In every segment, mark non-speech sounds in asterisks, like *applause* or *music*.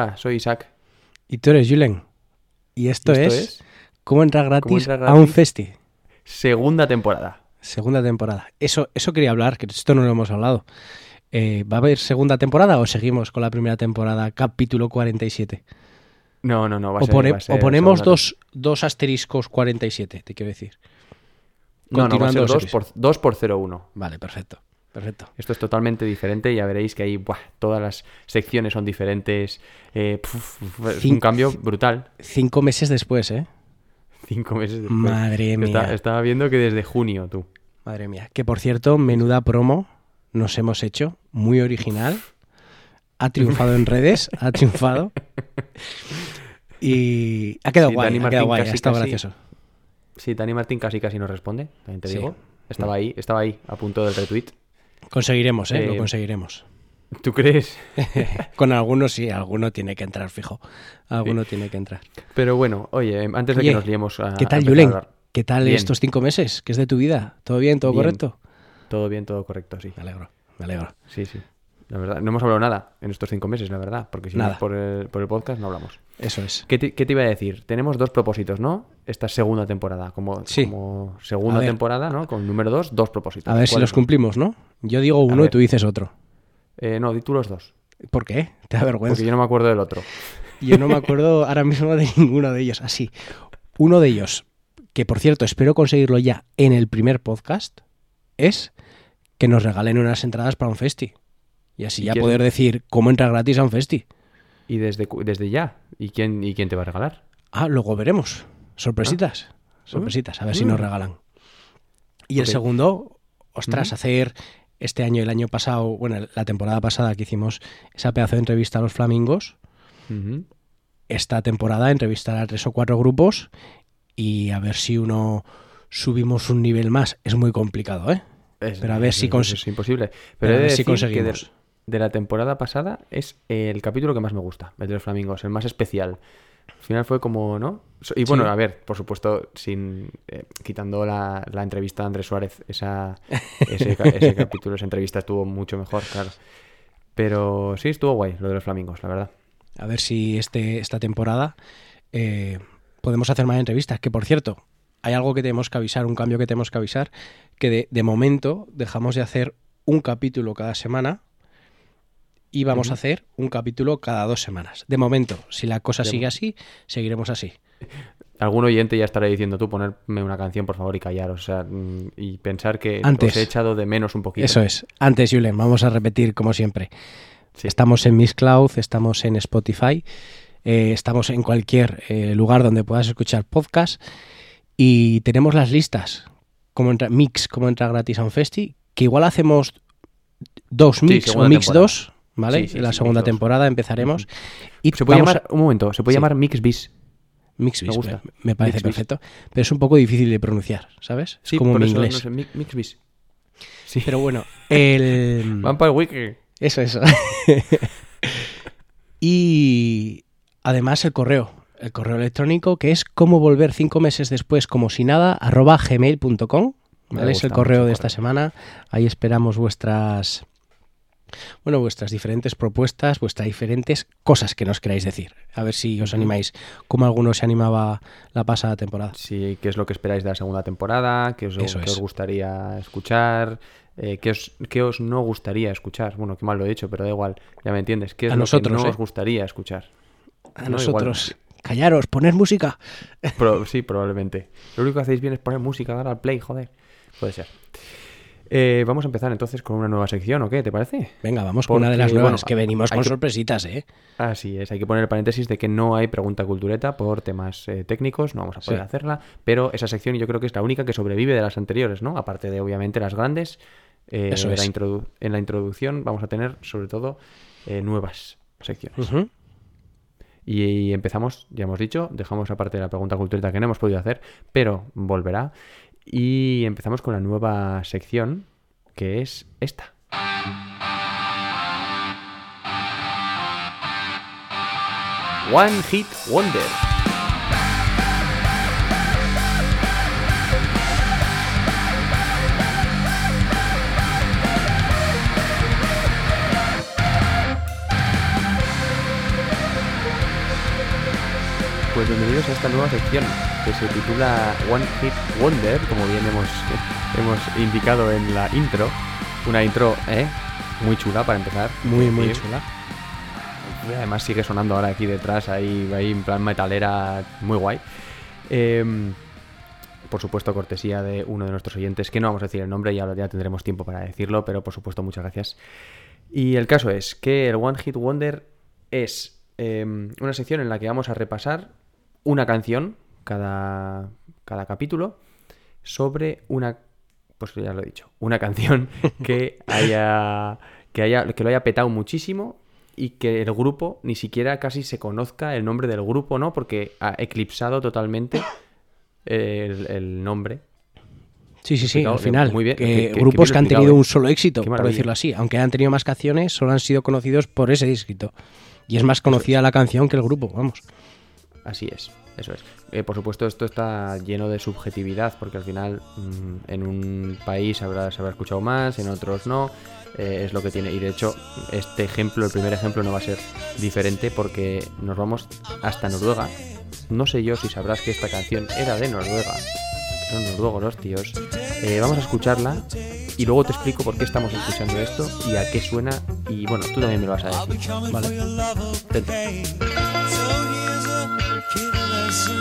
Hola, soy Isaac. Y tú eres Julen. Y esto, ¿Esto es, es? ¿Cómo entrar gratis, entrar a un gratis? festi? Segunda temporada. Segunda temporada. Eso, eso quería hablar, que esto no lo hemos hablado. Eh, ¿Va a haber segunda temporada o seguimos con la primera temporada, capítulo 47? No, no, no, va a O, ser, pone- va a ser o ponemos dos, dos asteriscos 47, te quiero decir. No, no, va a ser Continuando 2 los por, 2 por 0,1. Vale, perfecto. Perfecto. Esto es totalmente diferente, ya veréis que ahí buah, todas las secciones son diferentes. eh, puf, puf, es un cambio brutal. Cinco meses después, ¿eh? Cinco meses después. Madre mía. Está- estaba viendo que desde junio, tú. Madre mía. Que por cierto, menuda promo nos hemos hecho. Muy original. Ha triunfado en redes. *laughs* Ha triunfado. Y ha quedado Sí, guay. Dani ha Martín quedado guay. casi, Ha estado casi. gracioso. Sí, Dani Martín casi casi nos responde, también te Sí. digo. Estaba ahí, estaba ahí, a punto del retweet. Conseguiremos, ¿eh? Lo Eh, conseguiremos. ¿Tú crees? *laughs* Con algunos sí, alguno tiene que entrar, fijo. Alguno tiene que entrar. Pero bueno, oye, antes de Oye, que nos liemos a. ¿Qué tal, Julen? ¿Qué tal Bien. estos cinco meses? ¿Qué es de tu vida? ¿Todo bien? ¿Todo Bien. correcto? Todo bien, todo correcto, sí. Me alegro, me alegro. Sí, sí. La verdad, no hemos hablado nada en estos cinco meses, la verdad, porque si no es por el, por el podcast no hablamos. Eso es. ¿Qué te, qué te iba a decir? Tenemos dos propósitos, ¿no? Esta segunda temporada, como, Sí. como segunda temporada, ¿no? Con número dos, dos propósitos. A ver si ¿Cuáles los cumplimos, ¿no? Yo digo uno y tú dices otro. Eh, no, di tú los dos, ¿Por qué? Te da vergüenza. porque yo no me acuerdo del otro. Yo no me acuerdo *laughs* ahora mismo de ninguno de ellos. Así, uno de ellos, que por cierto espero conseguirlo ya en el primer podcast, es que nos regalen unas entradas para un festi. Y así ¿Y ya poder decir cómo entrar gratis a un festi. Y desde, desde ya. ¿Y quién, ¿Y quién te va a regalar? Ah, luego veremos. Sorpresitas. Sorpresitas, a ver si nos Mm. regalan. Y el segundo, ostras, Ujú. hacer este año y el año pasado, bueno, la temporada pasada que hicimos esa pedazo de entrevista a los flamingos, esta temporada entrevistar a tres o cuatro grupos y a ver si uno subimos un nivel más. Es muy complicado, ¿eh? Es- Pero a ver es- si es- imposible. Pero pero a ver si decir que de, conseguimos. De la temporada pasada es el capítulo que más me gusta, el de los flamingos, el más especial. Al final fue como, ¿no? Y bueno, Sí. a ver, por supuesto, sin eh, quitando la, la entrevista a Andrés Suárez, esa, ese *laughs* capítulo, esa entrevista estuvo mucho mejor, claro. Pero sí estuvo guay lo de los flamingos, la verdad. A ver si este, esta temporada eh, podemos hacer más entrevistas. Que por cierto, hay algo que tenemos que avisar, un cambio que tenemos que avisar, que de, de momento dejamos de hacer un capítulo cada semana y vamos a hacer un capítulo cada dos semanas. De momento, si la cosa De sigue así, seguiremos así. *laughs* Algún oyente ya estará diciendo tú ponerme una canción, por favor, y callaros. O sea, mm, y pensar que Antes. os he echado de menos un poquito. Eso es. Antes, Julen, vamos a repetir como siempre. Sí. Estamos en Miss Cloud, estamos en Spotify, eh, estamos en cualquier eh, lugar donde puedas escuchar podcast y tenemos las listas, como entra, mix, como entra gratis a un festi, que igual hacemos dos mix o mix temporada. 2, ¿vale? Sí, sí, En la sí, segunda temporada empezaremos. Y Se puede llamar, un momento, se puede llamar Mix Bis. me gusta. me, me parece Mix bis. perfecto, pero es un poco difícil de pronunciar, ¿sabes? Sí, es como por eso, inglés. no sé, Mix, Mix Bis. Sí. Pero bueno, *laughs* el... Van para el wiki. Eso, eso. *laughs* y además el correo, el correo electrónico que es cómo volver cinco meses después como si nada, arroba gmail.com. ¿vale? Es el correo de esta semana. Ahí esperamos vuestras, bueno, vuestras diferentes propuestas, vuestras diferentes cosas que nos queráis decir. A ver si os animáis, como alguno se animaba la pasada temporada. Sí, qué es lo que esperáis de la segunda temporada, qué os, Eso qué es. os gustaría escuchar, eh, qué, os, qué os no gustaría escuchar. Bueno, qué mal lo he dicho, pero da igual, ya me entiendes. ¿Qué es A lo nosotros, que no ¿eh? os gustaría escuchar? A No, igual. nosotros, callaros, poner música. Sí, probablemente. Lo único que hacéis bien es poner música, dar al play, joder. Puede ser. Eh, vamos a empezar entonces con una nueva sección, ¿o qué? ¿Te parece? Venga, vamos con una de las nuevas, bueno, que venimos con que- sorpresitas, ¿eh? Así es, hay que poner el paréntesis de que no hay pregunta cultureta por temas eh, técnicos, no vamos a poder Sí. hacerla, pero esa sección yo creo que es la única que sobrevive de las anteriores, ¿no? Aparte de obviamente las grandes. eh, Eso es. la introdu- en la introducción vamos a tener sobre todo eh, nuevas secciones. Y, y empezamos, ya hemos dicho, dejamos aparte de la pregunta cultureta que no hemos podido hacer, pero volverá. Y empezamos con la nueva sección, que es esta. One Hit Wonder. Pues bienvenidos a esta nueva sección que se titula One Hit Wonder, como bien hemos, *laughs* hemos indicado en la intro. Una intro ¿eh? muy chula para empezar. Muy, muy chula. Además sigue sonando ahora aquí detrás, ahí, ahí en plan metalera, muy guay. Em, por supuesto, cortesía de uno de nuestros oyentes, que no vamos a decir el nombre, ya, ya tendremos tiempo para decirlo, pero por supuesto, muchas gracias. Y el caso es que el One Hit Wonder es em, una sección en la que vamos a repasar una canción cada, cada capítulo sobre una, pues ya lo he dicho, una *laughs* canción que *laughs* haya, que haya, que lo haya petado muchísimo y que el grupo ni siquiera casi se conozca el nombre del grupo, ¿no? Porque ha eclipsado totalmente el, el nombre. Sí, sí, sí, al final. muy bien, que grupos que han tenido explicado, un ¿eh? solo éxito, por decirlo así. Aunque han tenido más canciones, solo han sido conocidos por ese éxito. Y es más conocida la canción que el grupo, vamos. Así es, eso es. Eh, por supuesto, esto está lleno de subjetividad, porque al final mm, en un país habrá, se habrá escuchado más, en otros no. eh, es lo que tiene. Y de hecho, este ejemplo, el primer ejemplo, no va a ser diferente porque nos vamos hasta Noruega. No sé yo si sabrás que esta canción era de Noruega. Son noruegos los tíos. Eh, vamos a escucharla y luego te explico por qué estamos escuchando esto y a qué suena. Y bueno, tú también me lo vas a decir. Vale.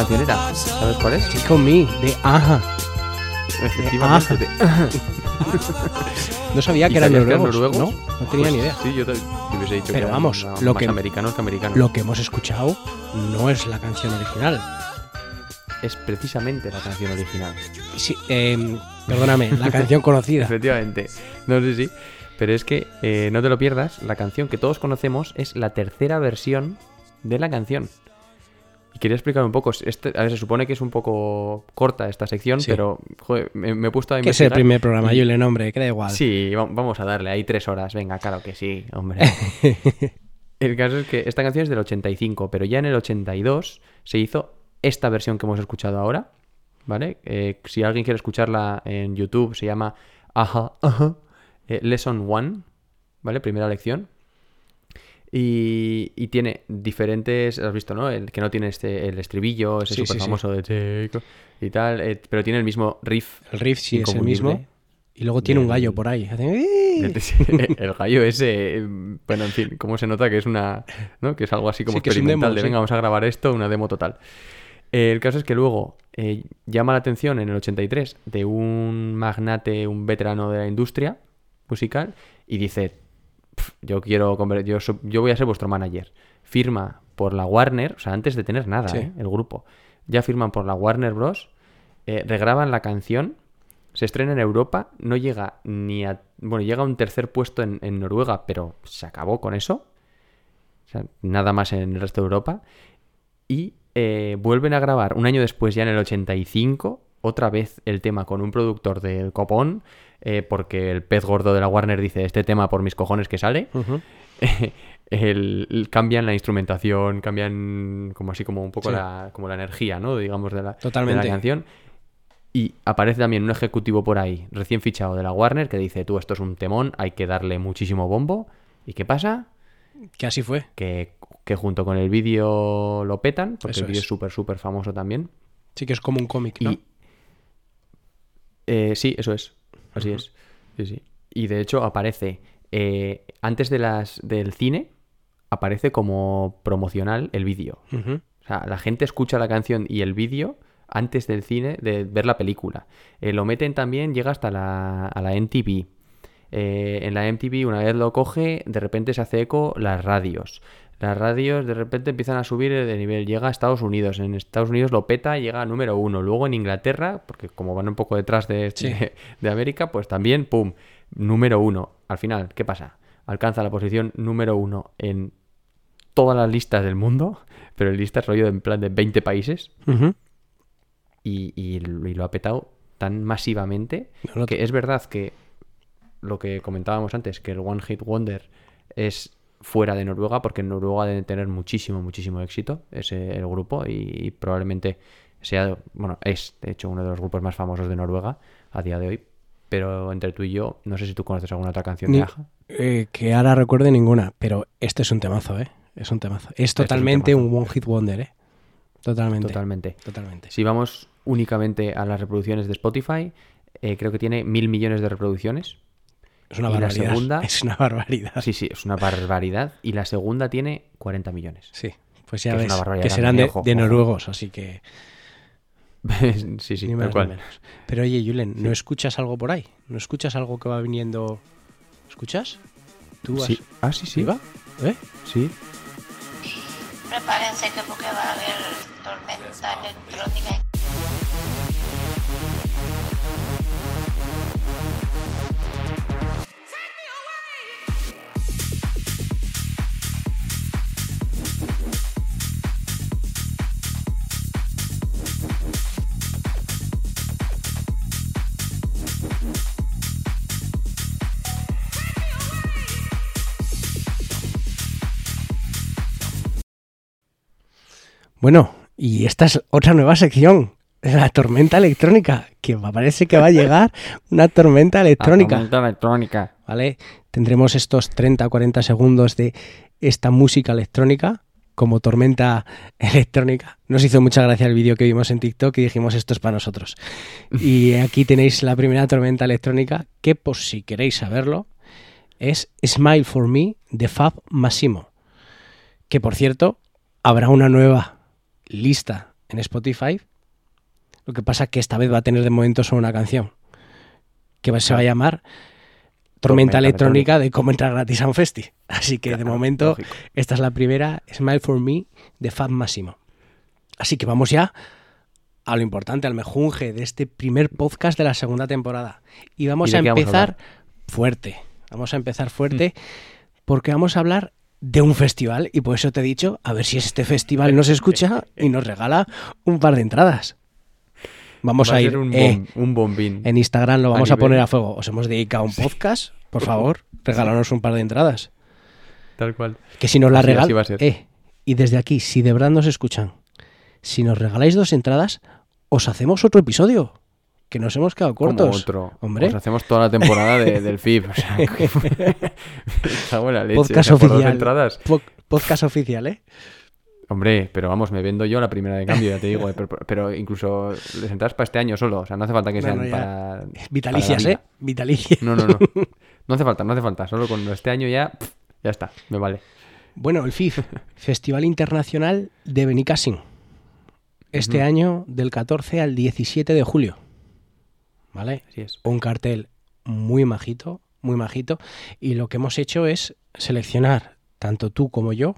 canción era? ¿Sabes cuál es? On me, de Aja. Efectivamente. de- *laughs* No sabía ¿Y que eran que noruegos. noruegos? No, no tenía Pues ni idea. Sí, yo te, hubiese dicho que Pero eran vamos, más lo que- americanos que americanos. Lo que hemos escuchado no es la canción original. Es precisamente la canción original. Sí, em, perdóname, la canción conocida. *laughs* Efectivamente. No sé si. Pero es que eh, no te lo pierdas, la canción que todos conocemos es la tercera versión de la canción. Y quería explicar un poco. Este, a ver, se supone que es un poco corta esta sección, Sí. pero joder, me, me he puesto a Que es el primer programa, yo le nombre, que da igual. Sí, va- vamos a darle ahí tres horas. Venga, claro que sí, hombre. *laughs* el caso es que esta canción es del 85, pero ya en el 82 se hizo esta versión que hemos escuchado ahora. ¿Vale? Eh, si alguien quiere escucharla en YouTube, se llama Aja, Aja, eh, Lesson One, ¿vale? Primera lección. Y, y tiene diferentes, has visto, ¿no? El que no tiene este, el estribillo, ese Sí, súper sí, sí. famoso de y tal, eh, pero tiene el mismo riff El riff sí es el mismo. Y luego tiene un gallo por ahí. *laughs* El gallo ese, bueno, en fin, cómo se nota que es una, ¿no? Que es algo así como Sí, que es un experimental demo, de sí. venga, vamos a grabar esto, una demo total. Eh, el caso es que luego eh, llama la atención en el 83 de un magnate, un veterano de la industria musical y dice, "Pf, yo quiero, yo, yo voy a ser vuestro manager. Firma por la Warner, o sea, antes de tener nada, Sí. ¿eh? el grupo, ya firman por la Warner Bros. eh, regraban la canción, Se estrena en Europa, no llega ni a... Bueno, llega a un tercer puesto en, en Noruega, pero se acabó con eso. O sea, nada más en el resto de Europa. Y eh, vuelven a grabar un año después, ya en el 85, otra vez el tema con un productor del copón, eh, porque el pez gordo de la Warner dice, este tema por mis cojones que sale. *laughs* El- el- cambian la instrumentación, cambian como así como un poco Sí. la, como la energía, ¿no? Digamos, de la, de la canción. Y aparece también un ejecutivo por ahí, recién fichado de la Warner, que dice, tú, esto es un temón, hay que darle muchísimo bombo. ¿Y qué pasa? Que así fue. Que, que junto con el vídeo lo petan, porque Eso el vídeo es. es súper, súper famoso también. Sí que es como un cómic, ¿no? Y eh, sí, eso es. Así es. Sí, sí. Y de hecho aparece eh, antes de las del cine aparece como promocional el vídeo. O sea, la gente escucha la canción y el vídeo antes del cine de ver la película. Eh, lo meten también, llega hasta la, a la MTV. Eh, en la MTV, una vez lo coge, de repente se hace eco las radios. Las radios de repente empiezan a subir de nivel, llega a Estados Unidos. En Estados Unidos lo peta y llega a número uno. Luego en Inglaterra, porque como van un poco detrás de, Sí. de, de América, pues también, ¡pum! Número uno. Al final, ¿qué pasa? Alcanza la posición número uno en todas las listas del mundo, *laughs* pero en listas rollo en plan de 20 países y, y lo y lo ha petado tan masivamente No, no, que es verdad que lo que comentábamos antes, que el One Hit Wonder es fuera de Noruega, porque en Noruega deben tener muchísimo, muchísimo éxito ese el grupo y, y probablemente sea, bueno, es de hecho uno de los grupos más famosos de Noruega a día de hoy. Pero entre tú y yo, no sé si tú conoces alguna otra canción Ni- de Aja. Eh, que ahora recuerde ninguna, pero este es un temazo, ¿eh? Es un temazo. Es es un totalmente temazo. un, One Hit Wonder, ¿eh? Totalmente. Totalmente. Totalmente. Si vamos únicamente a las reproducciones de Spotify, eh, creo que tiene mil millones de reproducciones. Es una y la barbaridad. segunda- *laughs* Es una barbaridad. Sí, sí, es una barbaridad. Y la segunda tiene 40 millones. Sí, pues ya Que es ves que serán de, ojo, de ojo. noruegos, así que *laughs* sí, sí, más ni cual. menos. Pero oye, Julen, ¿no escuchas algo por ahí? ¿No escuchas algo que va viniendo? ¿Escuchas? ¿Tú has... Sí. Ah, sí, sí. ¿Iba? ¿Eh? Sí. Prepárense que porque va a haber tormenta electrónica. Bueno, y esta es otra nueva sección, la tormenta electrónica, que parece que va a llegar una tormenta electrónica. La tormenta electrónica. ¿vale? Tendremos estos 30 o 40 segundos de esta música electrónica como tormenta electrónica. Nos hizo mucha gracia el vídeo que vimos en TikTok y dijimos esto es para nosotros. Y aquí tenéis la primera tormenta electrónica que, por si queréis saberlo, es Smile for Me de Fab Massimo. Que por cierto, habrá una nueva lista en Spotify. Lo que pasa que esta vez va a tener de momento solo una canción. Que se va a llamar Tormenta, Tormenta electrónica de cómo entrar gratis a un festi. *laughs* Así que de momento lógico. esta es la primera, Smile for Me de Fab Massimo. Así que vamos ya a lo importante, al mejunje de este primer podcast de la segunda temporada. Y vamos ¿Y de a qué vamos a empezar fuerte. Vamos a empezar fuerte porque vamos a hablar de un festival y por eso te he dicho, a ver si este festival nos escucha y nos regala un par de entradas. Vamos Va a, ir un, eh, un bombín. en Instagram, lo vamos a, poner a fuego. Os hemos dedicado un podcast, por *laughs* favor, regálanos un par de entradas. Tal cual. Que si nos la ser. Eh, y desde aquí, si de verdad nos escuchan, si nos regaláis dos entradas, os hacemos otro episodio. Que nos hemos quedado Como cortos. otro. Hombre. Os hacemos toda la temporada de- del FIB. O sea, *laughs* que- en la leche. Podcast o sea, oficial. entradas. Po- podcast oficial, ¿eh? Hombre, pero vamos, me vendo yo la primera de cambio, ya te digo. eh, Pero, pero incluso les entradas para este año solo. O sea, no hace falta que No, sean para. Vitalicias, para ¿eh? Vitalicias. No, no, no. *laughs* No hace falta, no hace falta. Solo con este año ya. Ya está, me vale. Bueno, el FIF, *laughs* Festival Internacional de Benicassin. Este año del 14 al 17 de julio. ¿Vale? Así es. un cartel muy majito, muy majito. Y lo que hemos hecho es seleccionar, tanto tú como yo,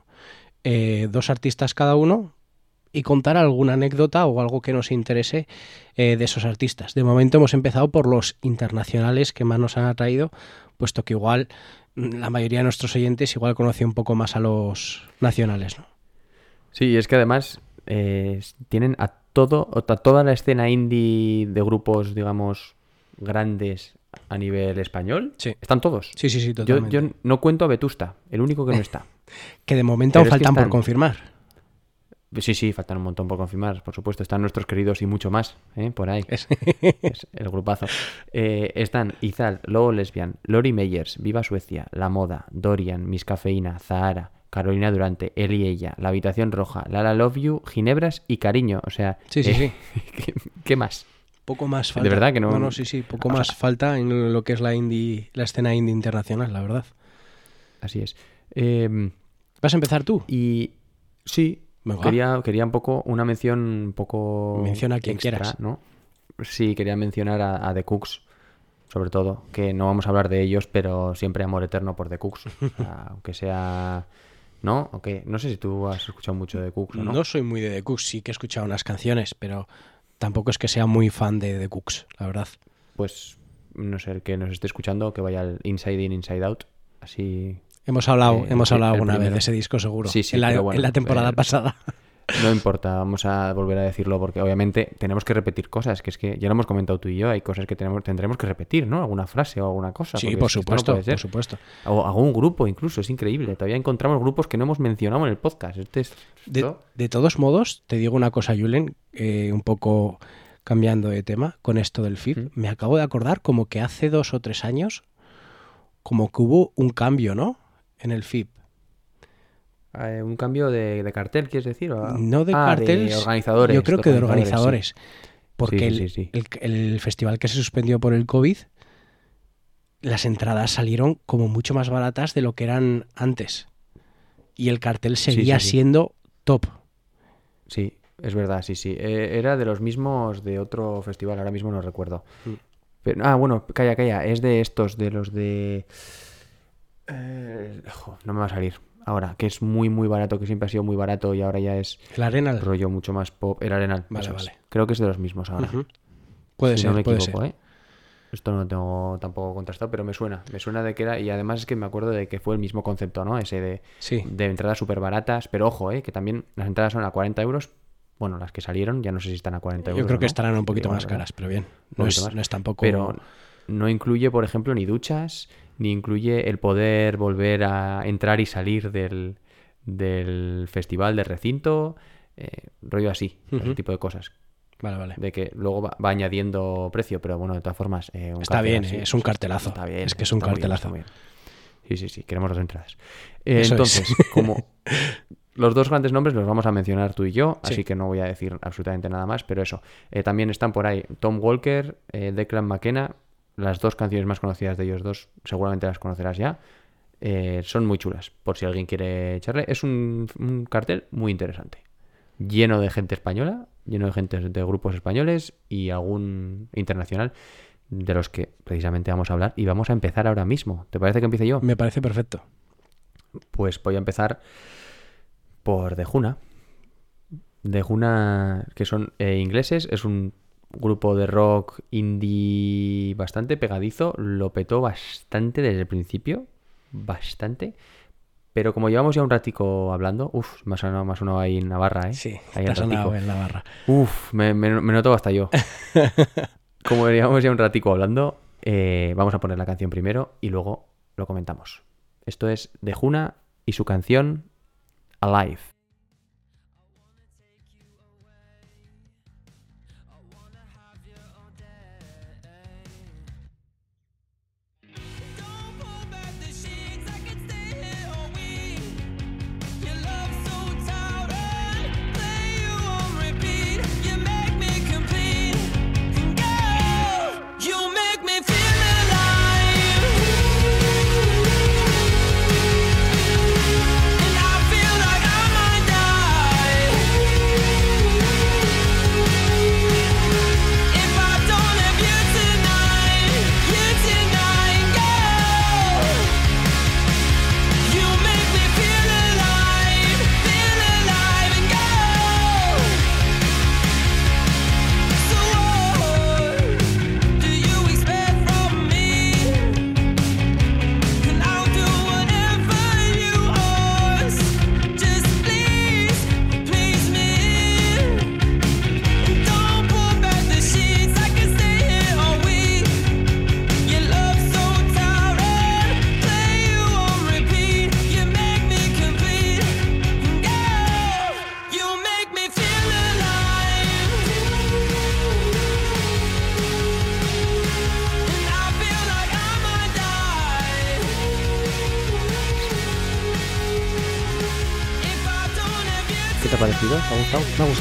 eh, dos artistas cada uno y contar alguna anécdota o algo que nos interese eh, de esos artistas. De momento hemos empezado por los internacionales que más nos han atraído, puesto que igual mm, la mayoría de nuestros oyentes igual conoce un poco más a los nacionales, ¿no? Sí, es que además eh, tienen a todo, toda la escena indie de grupos, digamos, grandes a nivel español. Sí. Están todos. Sí, sí, sí, Yo, totalmente. yo no cuento a Vetusta, el único que no está. *laughs* Que de momento faltan por confirmar. Sí, sí, faltan un montón por confirmar, por supuesto. Están nuestros queridos y mucho más, ¿eh? por ahí. Es- *laughs* Es el grupazo. Eh, están Izal, Lobo Lesbian, Lori Meyers, Viva Suecia, La Moda, Dorian, Miss Cafeína, Zahara, Carolina Durante, Él y Ella, La Habitación Roja, Lala Love You, Ginebras y Cariño. O sea, Sí, sí, eh, sí. *laughs* ¿qué, qué más? Poco más falta. verdad que no- No, no, sí, sí. Poco O más sea- falta en lo que es la indie, la escena indie internacional, la verdad. Así es. Eh, ¿Vas a empezar tú? y sí, Venga. quería, quería un poco, una mención un poco. Menciona a quien extra, quieras. ¿no? Sí, quería mencionar a, a The Cooks, sobre todo, que no vamos a hablar de ellos, pero siempre amor eterno por The Cooks. O sea, *laughs* aunque sea. ¿No? No sé si tú has escuchado mucho de The Cooks o No, no. soy muy de The Cooks, sí que he escuchado unas canciones, pero tampoco es que sea muy fan de The Cooks, la verdad. Pues, no sé, el que nos esté escuchando, que vaya al Inside In, Inside Out. Así. Hemos hablado, hemos hablado alguna vez de ese disco seguro. Sí, sí, en la, bueno, en la temporada eh, pasada. No importa, vamos a volver a decirlo porque obviamente tenemos que repetir cosas, que es que ya lo hemos comentado tú y yo, hay cosas que tenemos, tendremos que repetir, ¿no? Alguna frase o alguna cosa. Sí, por no supuesto, por supuesto. O algún grupo incluso, es increíble. Todavía encontramos grupos que no hemos mencionado en el podcast. Este es- De, de todos modos, te digo una cosa, Julen, eh, un poco cambiando de tema con esto del FIP. Mm. Me acabo de acordar como que hace dos o tres años, como que hubo un cambio, ¿no? En el FIP. Eh, un cambio de, de cartel, ¿quieres decir? O- No de Ah, carteles. organizadores. Yo creo que de organizadores. sí. Porque Sí, el, sí, sí, sí. el- el festival que se suspendió por el COVID, las entradas salieron como mucho más baratas de lo que eran antes. Y el cartel seguía siendo top. Sí, es verdad, sí, sí. Eh, era de los mismos de otro festival, ahora mismo no recuerdo. Mm. Pero- ah, bueno, calla, calla. Es de estos, de los de... Eh, jo, no me va a salir. Ahora, que es muy, muy barato, que siempre ha sido muy barato y ahora ya es El Arenal. rollo mucho más pop. El Arenal. Vale, es. vale. Creo que es de los mismos ahora. Ujú. Puede si ser, no me puede equivoco, ser. ¿eh? Esto no lo tengo tampoco contrastado, pero me suena. Me suena de que era. Y además es que me acuerdo de que fue el mismo concepto, ¿no? Ese de, Sí. de entradas súper baratas. Pero ojo, ¿eh? Que también las entradas son a 40 euros. Bueno, las que salieron, ya no sé si están a 40 euros. Yo creo que ¿no? estarán un poquito más caras, pero bien. No es, no es tampoco. Pero no incluye, por ejemplo, ni duchas, ni incluye el poder volver a entrar y salir del, del festival, del recinto. eh, rollo así, ese tipo de cosas. Vale, vale. De que luego va, va añadiendo precio, pero bueno, de todas formas. eh, un Está bien, así, eh, es un cartelazo. Está bien. Es que es un cartelazo. bien. Sí, sí, sí, queremos dos entradas. Eh, es. entonces, *laughs* como los dos grandes nombres los vamos a mencionar tú y yo, Sí. así que no voy a decir absolutamente nada más, pero eso. También están por ahí Tom Walker, Declan McKenna, las dos canciones más conocidas de ellos dos, seguramente las conocerás ya. Eh, son muy chulas, por si alguien quiere echarle. Es un, un cartel muy interesante. Lleno de gente española, lleno de gente de grupos españoles y algún internacional de los que precisamente vamos a hablar y vamos a empezar ahora mismo. ¿Te parece que empiece yo? Me parece perfecto. Pues voy a empezar por The Juna. The Juna, que son eh, ingleses, es un grupo de rock indie bastante pegadizo. Lo petó bastante desde el principio. Bastante. Pero como llevamos ya un ratico hablando, uff, me ha sonado, me ha sonado ahí en Navarra, ¿eh? Sí, ahí te ha el sonado ratico. en la barra. Uf, me, me- me noto hasta yo. *laughs* Como llevamos ya un ratico hablando, eh, vamos a poner la canción primero y luego lo comentamos. Esto es de Juna y su canción Alive.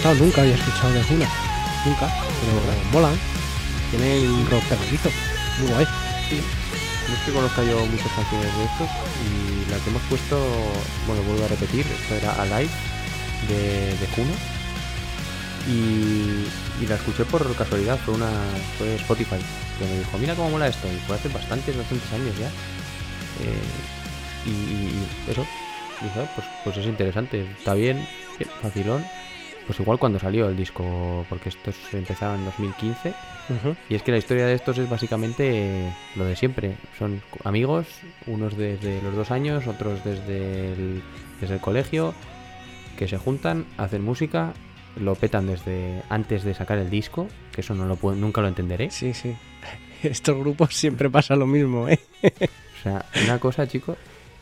Nunca había escuchado de Juna. Nunca, pero molan. Tienen un rock pegadizo. Muy guay. No es que conozca yo muchas canciones de estos y la que hemos puesto, bueno, vuelvo a repetir, esto era Alive de, de Juno y, y la escuché por casualidad, fue una fue Spotify que me dijo, mira cómo mola esto y fue hace bastantes, bastantes años ya. Eh, y, y- y eso, dije, "Ah, pues, pues es interesante, está bien, bien, facilón. Pues igual cuando salió el disco, porque estos empezaron en 2015 Ujú. y es que la historia de estos es básicamente lo de siempre. Son amigos, unos desde los dos años, otros desde el, desde el colegio, que se juntan, hacen música, lo petan desde antes de sacar el disco, que eso no lo puedo- nunca lo entenderé. Sí, sí. *laughs* Estos grupos siempre pasa lo mismo, ¿eh? O sea, una cosa, chicos,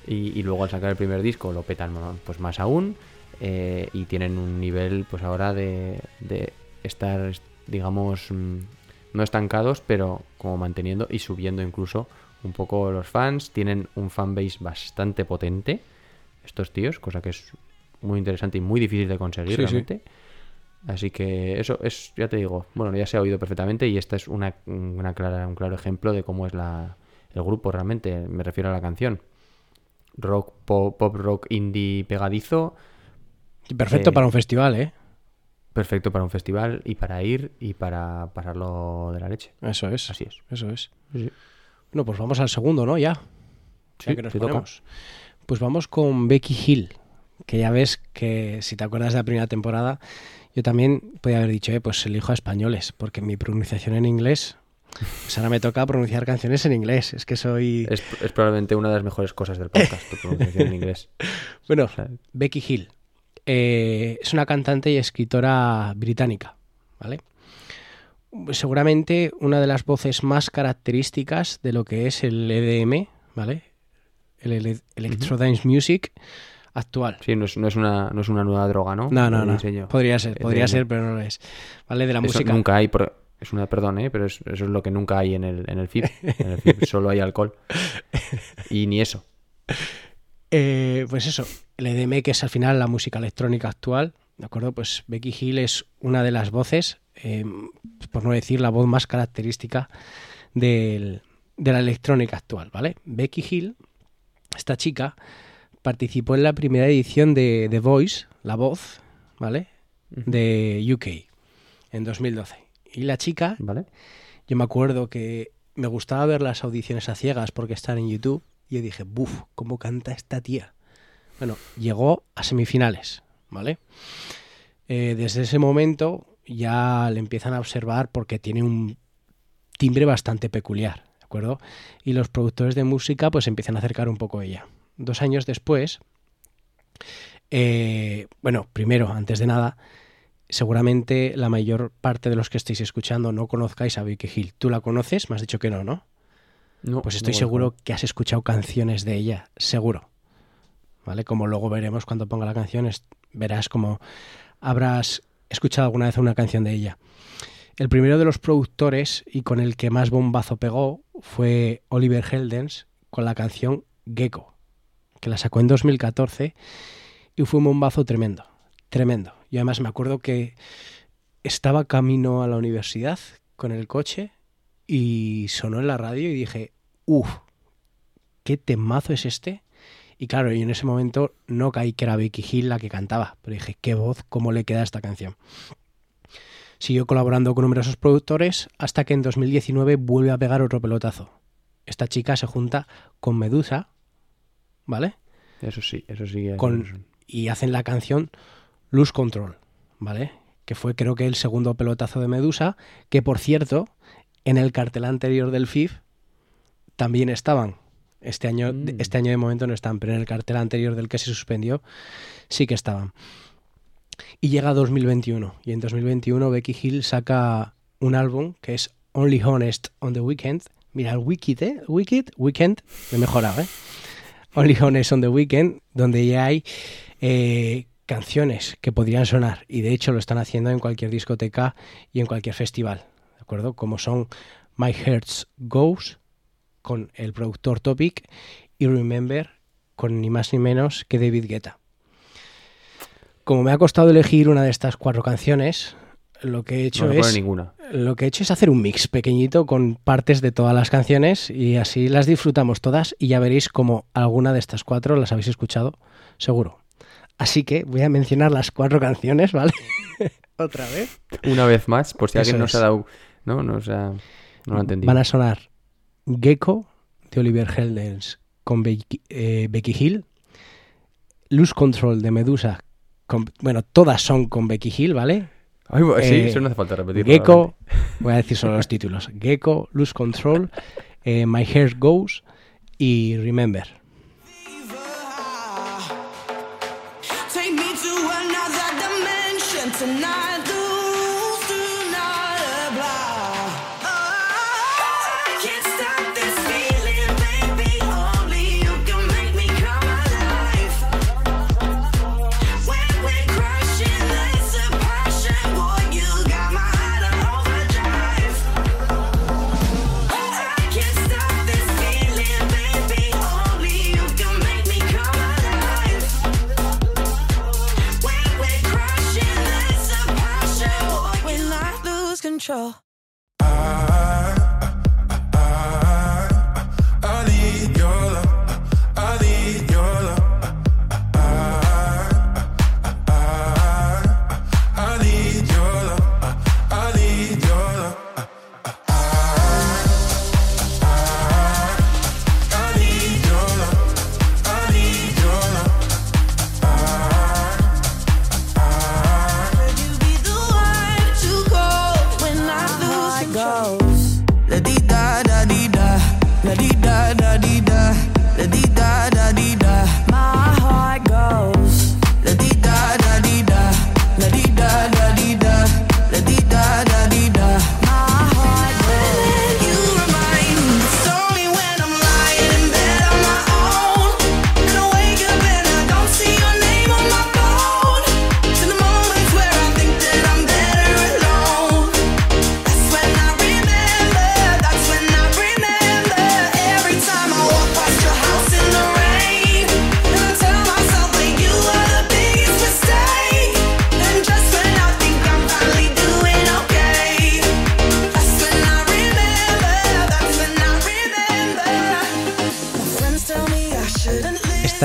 y, y luego al sacar el primer disco lo petan pues más aún eh, y tienen un nivel pues ahora de, de estar, digamos, mm, no estancados, pero como manteniendo y subiendo incluso un poco los fans. Tienen un fanbase bastante potente, estos tíos, cosa que es muy interesante y muy difícil de conseguir Sí, sí. realmente. Así que eso es, ya te digo, bueno, ya se ha oído perfectamente y esta es una, una clara, un claro ejemplo de cómo es la, el grupo realmente, me refiero a la canción. Rock, pop, pop rock indie pegadizo, Perfecto Eh, para un festival, ¿eh? perfecto para un festival y para ir y para pasarlo de la leche. Eso es. Así es. Eso es. Sí. Bueno, pues vamos al segundo, ¿no? Ya. Ya Sí, que nos ponemos. Pues vamos con Becky Hill, que ya ves que si te acuerdas de la primera temporada, yo también podía haber dicho, eh, pues elijo a españoles, porque mi pronunciación en inglés, pues ahora me toca pronunciar canciones en inglés. Es que soy... Es, es probablemente una de las mejores cosas del podcast, tu pronunciación en inglés. *laughs* Bueno, O sea, Becky Hill eh, es una cantante y escritora británica, ¿vale? Seguramente una de las voces más características de lo que es el EDM, ¿vale? El ele- Electro Dance Music actual. sí, no es, no es una, no es una nueva droga, ¿no? No, no, no. Podría ser, podría EDM. ser, pero no lo es. ¿Vale? De la Eso música. nunca hay, por- es una perdón, ¿eh? pero es- eso es lo que nunca hay en el, en el. En el FIP solo hay alcohol. *laughs* Y ni eso. Eh, pues eso, el EDM, que es al final la música electrónica actual, ¿de acuerdo? Pues Becky Hill es una de las voces, eh, por no decir la voz más característica del- de la electrónica actual, ¿vale? Becky Hill, esta chica, participó en la primera edición de The Voice, La Voz, ¿vale? De UK, en 2012. Y la chica ¿Vale? yo me acuerdo que me gustaba ver las audiciones a ciegas porque están en YouTube y yo dije, buf, ¿cómo canta esta tía? Bueno, llegó a semifinales, ¿vale? Eh, desde ese momento ya le empiezan a observar porque tiene un timbre bastante peculiar, ¿de acuerdo? Y los productores de música pues empiezan a acercar un poco a ella. Dos años después, eh, bueno, primero, antes de nada, seguramente la mayor parte de los que estáis escuchando no conozcáis a Vicky Hill. ¿Tú la conoces? Me has dicho que no, ¿no? No, Pues estoy seguro que has escuchado canciones de ella, seguro. ¿Vale? Como luego veremos cuando ponga la canción, verás como habrás escuchado alguna vez una canción de ella. El primero de los productores y con el que más bombazo pegó fue Oliver Heldens con la canción Gecko, que la sacó en 2014 y fue un bombazo tremendo, tremendo. Y además me acuerdo que estaba camino a la universidad con el coche y sonó en la radio y dije, uff, qué temazo es este. Y claro, yo en ese momento no caí que era Becky Hill la que cantaba, pero dije, qué voz, cómo le queda a esta canción. Siguió colaborando con numerosos productores hasta que en 2019 vuelve a pegar otro pelotazo. Esta chica se junta con Medusa, ¿vale? Eso sí, eso sí. eso Con- es- y hacen la canción Lose Control, ¿vale? Que fue creo que el segundo pelotazo de Medusa, que por cierto, en el cartel anterior del FIF también estaban. Este año, Mm. este año de momento no están, pero en el cartel anterior del que se suspendió sí que estaban. Y llega 2021, y en 2021 Becky Hill saca un álbum que es Only Honest on the Weekend. Mira, el Wicked, ¿eh? Wicked, Weekend, me he mejorado, ¿eh? Only Honest on the Weekend, donde ya hay eh, canciones que podrían sonar y de hecho lo están haciendo en cualquier discoteca y en cualquier festival, ¿de acuerdo? Como son My Hearts Goes con el productor Topic y Remember con ni más ni menos que David Guetta. como me ha costado elegir una de estas cuatro canciones, lo que he hecho no es ninguna. lo que he hecho es hacer un mix pequeñito con partes de todas las canciones y así las disfrutamos todas y ya veréis como alguna de estas cuatro las habéis escuchado, seguro. Así que voy a mencionar las cuatro canciones, ¿vale? *laughs* Otra vez. Una vez más, por si Eso alguien no se ha dado. No, no, o sea, no lo ha entendido. Van a sonar Gecko de Oliver Heldens con Becky, eh, Becky Hill, Lose Control de Medusa, con- bueno, todas son con Becky Hill, ¿vale? Ay, sí, Eh, eso no hace falta repetirlo. Gecko, voy a decir solo los *laughs* títulos, Gecko, Lose Control, eh, My Hair Goes y Remember. Control.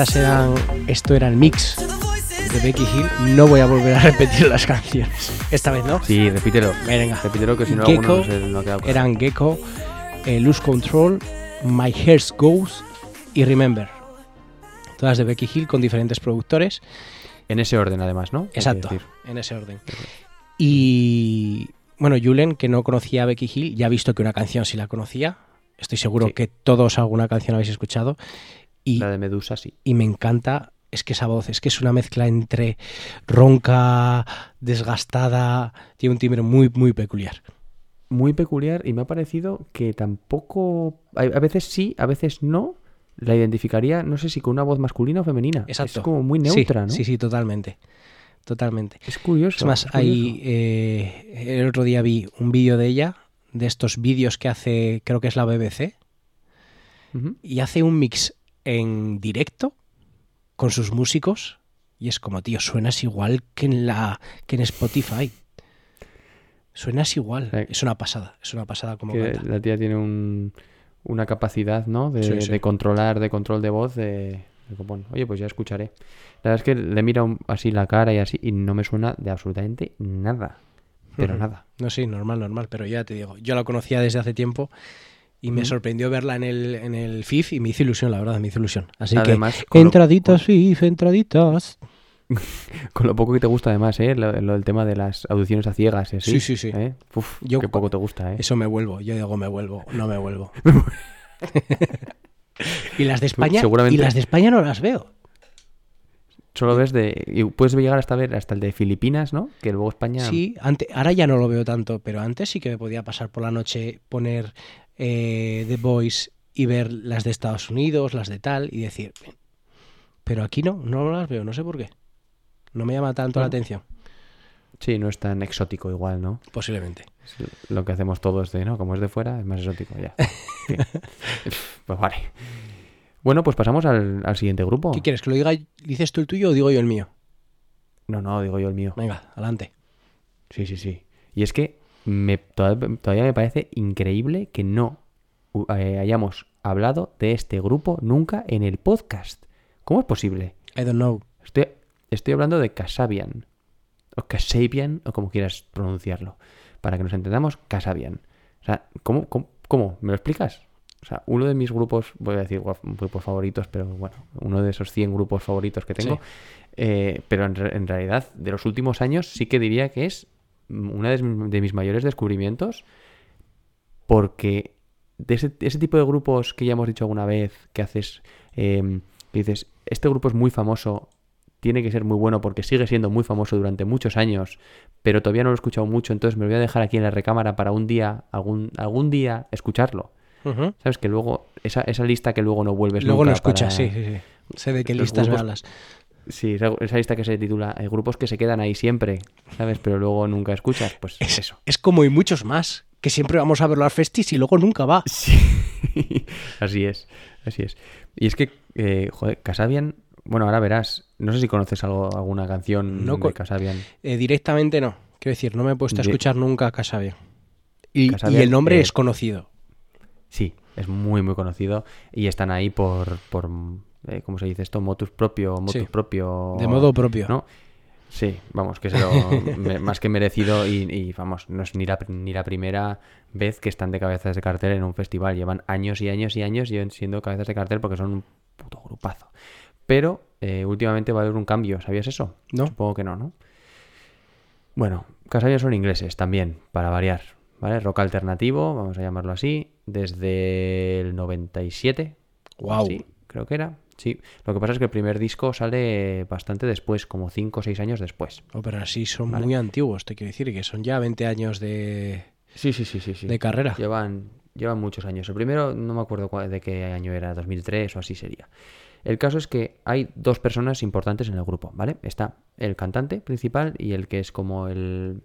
Estas eran, esto era el mix de Becky Hill. No voy a volver a repetir las canciones. Esta vez no. Sí, repítelo. Venga. Repítelo que si no Gecko no ha eran Gecko, eh, Lose Control, My Hair Goes y Remember. Todas de Becky Hill con diferentes productores. En ese orden, además, ¿no? Exacto, en ese orden. Y bueno, Julen, que no conocía a Becky Hill, ya ha visto que una canción sí la conocía. Estoy seguro Sí. que todos alguna canción habéis escuchado. Y, La de Medusa, sí. y me encanta, es que esa voz, es que es una mezcla entre ronca, desgastada, tiene un timbre muy, muy peculiar. Muy peculiar y me ha parecido que tampoco. A veces sí, a veces no. La identificaría, no sé si con una voz masculina o femenina. Exacto. Es como muy Sí, neutra, ¿no? Sí, sí, totalmente. Totalmente. Es curioso. Es más, es ahí eh, el otro día vi un vídeo de ella, de estos vídeos que hace, creo que es la BBC, y hace un mix en directo con sus músicos y es como, tío, suenas igual que en la que en Spotify. Suenas igual. Sí. Es una pasada, es una pasada como Que canta. la tía tiene un- una capacidad, ¿no? De, Sí, sí. de controlar, de control de voz, de, de bueno, oye, pues ya escucharé. La verdad es que le miro un- así la cara y así y no me suena de absolutamente nada. Pero nada. No, sí, normal, normal, pero ya te digo, yo la conocía desde hace tiempo y me sorprendió verla en el, en el FIF y me hizo ilusión, la verdad, me hizo ilusión. Así Además, que, lo- entraditas FIF, entraditas. *laughs* Con lo poco que te gusta además, ¿eh? Lo, lo del tema de las audiciones a ciegas y así. Sí, sí, sí. ¿eh? Uf, Yo qué poco te gusta, ¿eh? Eso me vuelvo, yo digo me vuelvo, no me vuelvo. *laughs* *laughs* y las de España, seguramente- y las de España no las veo. Solo ves de... Y puedes llegar hasta ver hasta el de Filipinas, ¿no? Que luego España... Sí, ante, ahora ya no lo veo tanto, pero antes sí que me podía pasar por la noche, poner eh, The Voice y ver las de Estados Unidos, las de tal, y decir, pero aquí no, no las veo, no sé por qué. No me llama tanto la atención, Sí, no es tan exótico igual, ¿no? posiblemente. Lo que hacemos todos de, ¿no? Como es de fuera, es más exótico, ya. *laughs* Sí. pues vale. Bueno, pues pasamos al, al siguiente grupo. ¿Qué quieres? ¿Que lo diga, dices tú el tuyo o digo yo el mío? No, no, digo yo el mío. Venga, adelante. Sí, sí, sí. Y es que me, todavía, me parece increíble que no uh, eh, hayamos hablado de este grupo nunca en el podcast. ¿Cómo es posible? I don't know. Estoy, estoy hablando de Casabian. O Casabian, o como quieras pronunciarlo. Para que nos entendamos, Casabian. O sea, ¿cómo, cómo, cómo? ¿Me lo explicas? O sea, uno de mis grupos, voy a decir grupos favoritos, pero bueno, uno de esos 100 grupos favoritos que tengo. Sí. eh, pero en realidad, de los últimos años, sí que diría que es una de, mis- de mis mayores descubrimientos. Porque de ese, ese tipo de grupos que ya hemos dicho alguna vez, que haces, eh, que dices, este grupo es muy famoso, tiene que ser muy bueno porque sigue siendo muy famoso durante muchos años, pero todavía no lo he escuchado mucho, entonces me lo voy a dejar aquí en la recámara para un día, algún, algún día escucharlo. ¿Sabes? Que luego, esa, esa lista que luego no vuelves Luego nunca no escuchas, para- sí, sí, sí. Sé de qué Los listas grupos- hablas. Sí, esa, lista que se titula eh, Grupos que se quedan ahí siempre, ¿sabes? Pero luego nunca escuchas, pues Es, eso. es como y muchos más, que siempre vamos a verlo al festis y luego nunca va. Sí, *laughs* así es, así es. Y es que, eh, joder, Casabian, bueno, ahora verás, no sé si conoces algo, alguna canción No de Casabian. Eh, directamente no. Quiero decir, no me he puesto a escuchar nunca a. Y, Casabian, y el nombre eh, es conocido. Sí, es muy, muy conocido y están ahí por, por eh, ¿cómo se dice esto? Motus propio, motus Sí, propio. de modo propio. ¿no? Sí, vamos, que se lo *laughs* me- más que merecido y, y, vamos, no es ni la, ni la primera vez que están de cabezas de cartel en un festival. Llevan años y años y años siendo cabezas de cartel porque son un puto grupazo. Pero eh, últimamente va a haber un cambio, ¿sabías eso? No. Supongo que no, ¿no? Bueno, Casabian son ingleses también, para variar, ¿vale? Rock alternativo, vamos a llamarlo así, desde el 97. o Guau. así, creo que era. Sí, lo que pasa es que el primer disco sale bastante después, como 5 o 6 años después. Oh, pero así son Vale. muy antiguos, te quiero decir, que son ya 20 años de, Sí, sí, sí, sí. sí. de carrera. Llevan, llevan muchos años. El primero no me acuerdo de qué año era, 2003 o así sería. El caso es que hay dos personas importantes en el grupo, ¿vale? Está el cantante principal y el que es como el,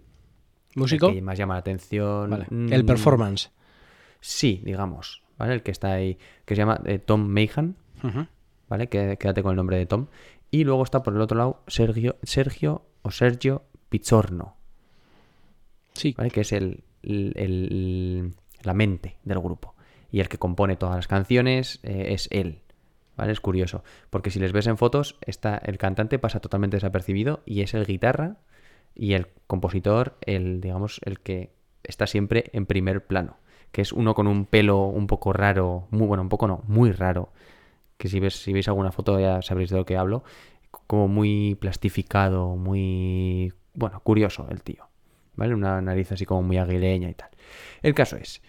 ¿Músico? el que más llama la atención. Vale. Mm, El performance. Sí, digamos, ¿vale? El que está ahí, que se llama eh, Tom Mayhan, Ujú. ¿Vale? Quédate con el nombre de Tom. Y luego está por el otro lado Sergio, Sergio o Sergio Pizzorno, Sí. ¿vale? Que es el, el- el- la mente del grupo. Y el que compone todas las canciones eh, es él. ¿Vale? Es curioso. Porque si les ves en fotos, está, el cantante pasa totalmente desapercibido y es el guitarra y el compositor, el, digamos, el que está siempre en primer plano. Que es uno con un pelo un poco raro, muy bueno, un poco no, muy raro. Que si ves, si veis alguna foto ya sabréis de lo que hablo. Como muy plastificado, muy. Bueno, curioso el tío. ¿Vale? Una nariz así como muy aguileña y tal. El caso es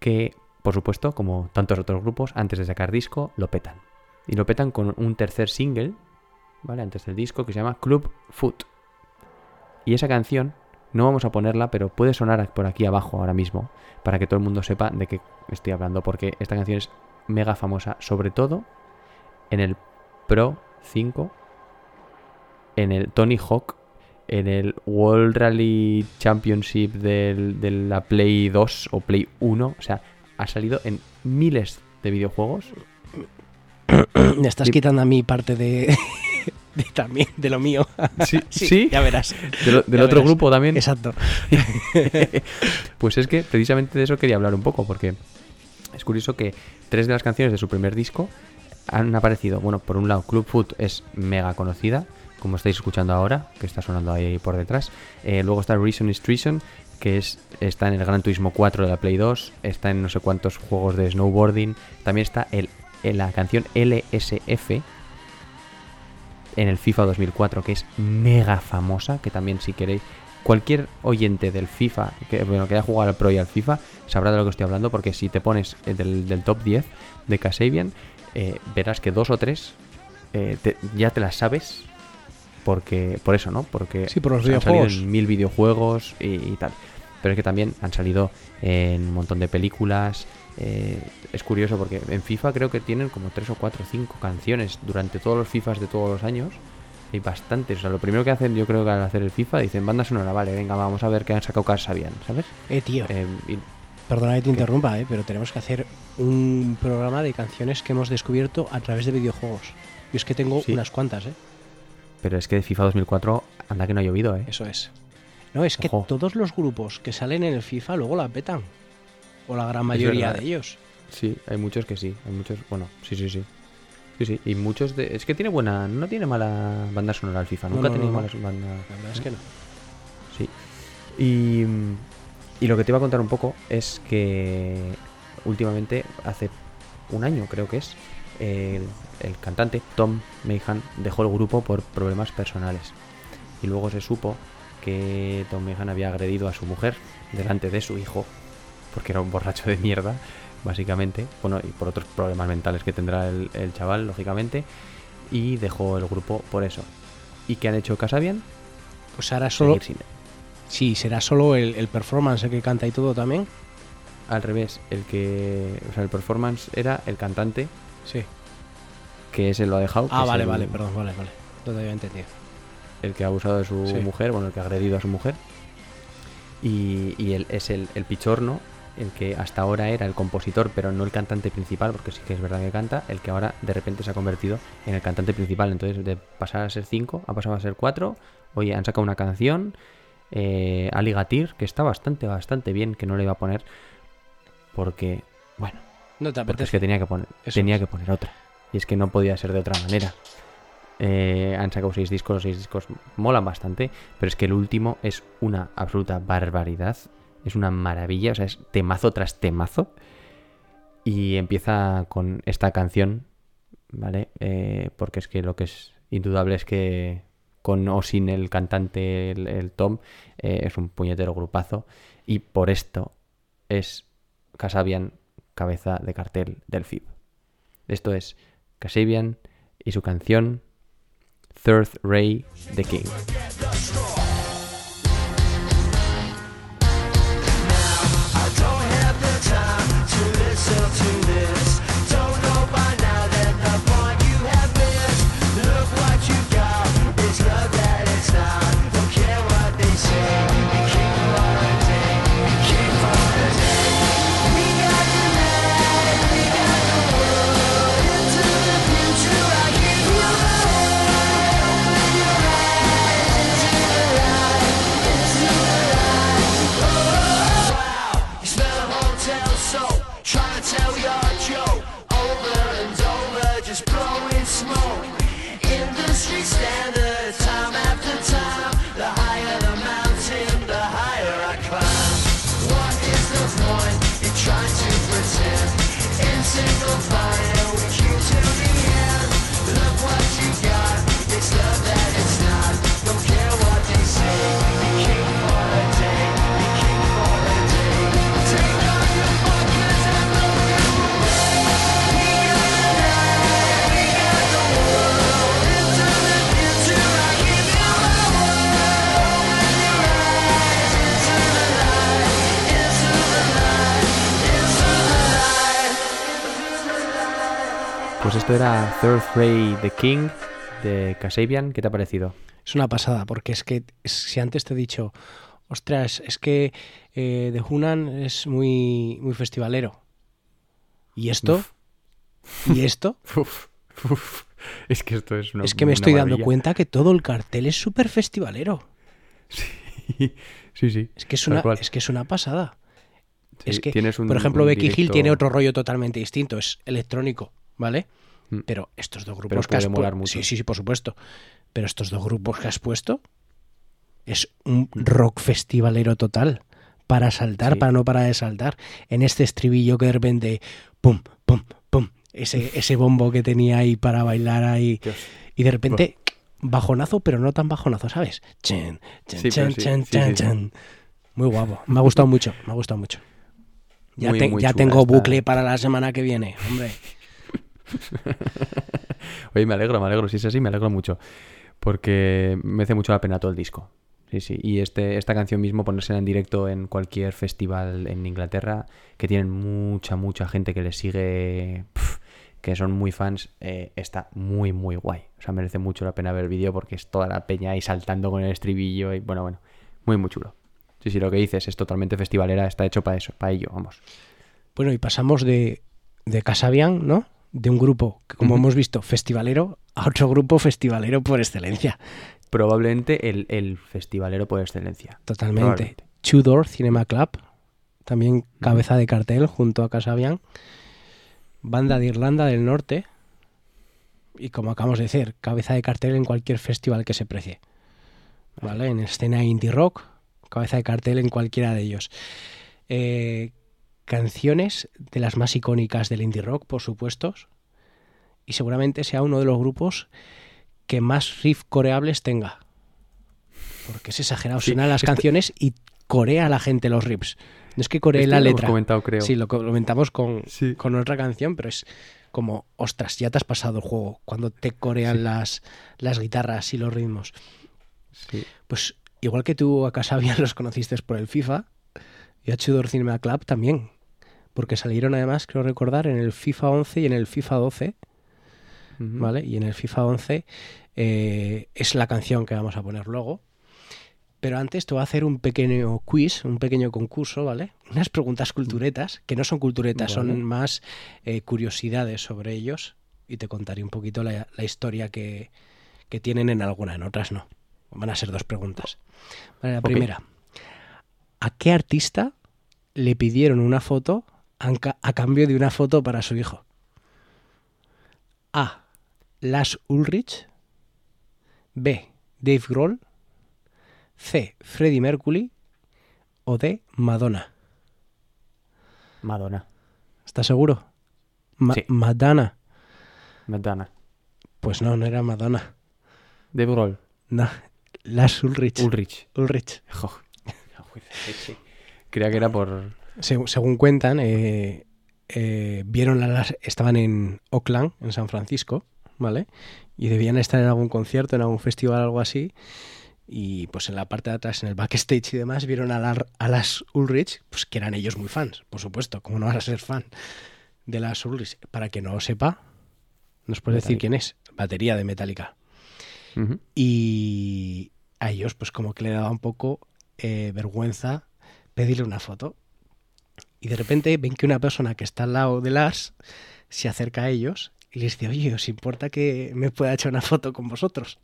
que, por supuesto, como tantos otros grupos, antes de sacar disco, lo petan. Y lo petan con un tercer single, ¿vale? Antes del disco, que se llama Club Foot. Y esa canción, no vamos a ponerla, pero puede sonar por aquí abajo ahora mismo, para que todo el mundo sepa de qué estoy hablando, porque esta canción es mega famosa, sobre todo en el Pro 5, en el Tony Hawk, en el World Rally Championship del- de la Play 2 o Play 1, o sea, ha salido en miles de videojuegos. Me estás quitando a mí parte de, *laughs* de también de lo mío. *laughs* Sí, Sí, ya verás. De lo- del Ya otro verás. grupo también. Exacto. *laughs* Pues es que precisamente de eso quería hablar un poco, porque es curioso que tres de las canciones de su primer disco han aparecido. Bueno, por un lado, Club Food es mega conocida, como estáis escuchando ahora, que está sonando ahí por detrás. Eh, luego está Reason is Treason, que es, está en el Gran Turismo 4 de la Play 2, está en no sé cuántos juegos de snowboarding. También está el, en la canción LSF en el FIFA 2004, que es mega famosa, que también si queréis cualquier oyente del FIFA, que, bueno, que haya jugado al Pro y al FIFA, sabrá de lo que estoy hablando, porque si te pones del, del top 10 de Kasabian, eh, verás que dos o tres eh, te- ya te las sabes, porque por eso, ¿no? Porque Sí, por los han salido en mil videojuegos y, y tal. Pero es que también han salido en un montón de películas. eh, es curioso porque en FIFA creo que tienen como tres o cuatro o cinco canciones durante todos los FIFAs de todos los años. Hay bastantes. O sea, lo primero que hacen, yo creo que al hacer el FIFA, dicen banda sonora, vale, venga, vamos a ver qué han sacado Casabian, ¿sabes? Eh, tío, Eh, y- perdona que te interrumpa, eh, pero tenemos que hacer un programa de canciones que hemos descubierto a través de videojuegos. Yo es que tengo Sí. unas cuantas, ¿eh? Pero es que de FIFA 2004 anda que no ha llovido, ¿eh? Eso es. No, es que Ojo. todos los grupos que salen en el FIFA luego la petan. O la gran mayoría de ellos. Sí, hay muchos que sí. Hay muchos, bueno, sí, sí, sí. Sí, sí. Y muchos de. Es que tiene buena. No tiene mala banda sonora el FIFA. No, Nunca no, ha tenido no, no. malas bandas. La verdad es que no. Sí. Y, y lo que te iba a contar un poco es que últimamente, hace un año creo que es, el, el cantante Tom Meighan dejó el grupo por problemas personales. Y luego se supo que Tom Meighan había agredido a su mujer delante de su hijo, porque era un borracho de mierda, básicamente. Bueno, y por otros problemas mentales que tendrá el, el chaval, lógicamente. Y dejó el grupo por eso. ¿Y qué han hecho Casabian? Pues ahora solo. Sin. Sí, será solo el, el performance el que canta y todo también. Al revés, el que. O sea, el performance era el cantante, Sí. que ese lo ha dejado. Ah, vale, el- vale, perdón, vale, vale. No te había entendido. El que ha abusado de su Sí. mujer, bueno, el que ha agredido a su mujer. Y, y él es el, el pichorno, el que hasta ahora era el compositor, pero no el cantante principal, porque sí que es verdad que canta, el que ahora de repente se ha convertido en el cantante principal. Entonces, de pasar a ser cinco, ha pasado a ser cuatro. Oye, han sacado una canción, eh, Ali Gatir, que está bastante, bastante bien, que no le iba a poner, porque, bueno, No te Porque es que tenía que poner, Eso tenía es. que poner otra. Y es que no podía ser de otra manera. Eh, han sacado seis discos, los seis discos molan bastante, pero es que el último es una absoluta barbaridad. Es una maravilla, o sea, es temazo tras temazo. Y empieza con esta canción, ¿vale? Eh, porque es que lo que es indudable es que con o sin el cantante, el, Tom, eh, es un puñetero grupazo. Y por esto es Casabian cabeza de cartel del FIB. Esto es Casabian y su canción Third Ray the King. Smoke. Industry standard, Pues esto era Third Ray the King de Casabian. ¿Qué te ha parecido? Es una pasada, porque es que si antes te he dicho, ostras, es que eh, The Hunan es muy, muy festivalero. ¿Y esto? ¿Y esto? *laughs* Uf, uf. Es que esto es una es que me estoy dando cuenta que todo el cartel es súper festivalero. *laughs* Sí, sí. Es que es una, es que es una pasada. Sí, es que, tienes un- por ejemplo, Becky Hill directo- tiene otro rollo totalmente distinto, es electrónico, ¿vale? Mm. Pero estos dos grupos que has pu- molar mucho. Sí, sí, sí, por supuesto. Pero estos dos grupos que has puesto es un rock festivalero total. Para saltar, Sí. para no parar de saltar. En este estribillo que de repente, pum, pum, pum. Ese, ese bombo que tenía ahí para bailar ahí. Dios. Y de repente, bajonazo, pero no tan bajonazo, ¿sabes? Chen, chen, Sí, chen, chen, chen. Muy guapo. Me ha gustado mucho, me ha gustado mucho. Ya, Muy, te- muy ya tengo esta- bucle para la semana que viene, hombre. *laughs* Oye, me alegro, me alegro. Si es así, me alegro mucho. Porque merece mucho la pena todo el disco. Sí, sí. Y este, esta canción mismo, ponérsela en directo en cualquier festival en Inglaterra, que tienen mucha, mucha gente que les sigue, que son muy fans, eh, está muy, muy guay. O sea, merece mucho la pena ver el vídeo porque es toda la peña ahí saltando con el estribillo y bueno, bueno, muy, muy chulo. Sí, sí, lo que dices es totalmente festivalera, está hecho para eso, para ello, vamos. Bueno, y pasamos de, de Casabian, ¿no? De un grupo como hemos visto, festivalero, a otro grupo festivalero por excelencia. Probablemente el, el festivalero por excelencia. Totalmente. Tudor Cinema Club, también cabeza de cartel junto a Casabian. Banda de Irlanda del Norte. Y como acabamos de decir, cabeza de cartel en cualquier festival que se precie. ¿Vale? En escena indie rock, cabeza de cartel en cualquiera de ellos. Eh, canciones de las más icónicas del indie rock, por supuesto. Y seguramente sea uno de los grupos que más riff coreables tenga. Porque es exagerado. Sí, Suenan las canciones y corea la gente los riffs. No es que coree la lo hemos letra. comentado, creo. Sí, lo comentamos con, Sí. con otra canción, pero es como, ostras, ya te has pasado el juego cuando te corean las, las guitarras y los ritmos. Sí. Pues igual que tú a Casabian *laughs* los conociste por el FIFA, y a Tudor Cinema Club también. Porque salieron además, creo recordar, en el FIFA 11 y en el FIFA 12, Ujú. ¿vale? Y en el FIFA 11 eh, es la canción que vamos a poner luego. Pero antes te voy a hacer un pequeño quiz, un pequeño concurso, ¿vale? Unas preguntas culturetas, que no son culturetas, Vale. son más eh, curiosidades sobre ellos. Y te contaré un poquito la, la historia que, que tienen en alguna, en otras no. Van a ser dos preguntas. Vale, la primera. ¿A qué artista le pidieron una foto a, ca- a cambio de una foto para su hijo? A. Lars Ulrich. B. Dave Grohl. C. Freddie Mercury. O D. Madonna. Madonna. ¿Estás seguro? Ma- Sí. Madonna. Madonna. Pues no, no era Madonna. De Grohl. No. Lars Ulrich. Ulrich. Ulrich. Jo. *laughs* Creía que era por. Se- según cuentan, eh, eh, vieron a las, estaban en Oakland, en San Francisco, ¿vale? Y debían estar en algún concierto, en algún festival, algo así. Y pues en la parte de atrás, en el backstage y demás, vieron a, la- a las Ulrich, pues que eran ellos muy fans, por supuesto. ¿Cómo no vas a ser fan de las Ulrich? Para que no lo sepa, ¿nos puedes decir quién es? Batería de Metallica. Y a ellos, pues como que le daba un poco eh, vergüenza pedirle una foto. Y de repente ven que una persona que está al lado de Lars se acerca a ellos y les dice, oye, ¿os importa que me pueda echar una foto con vosotros?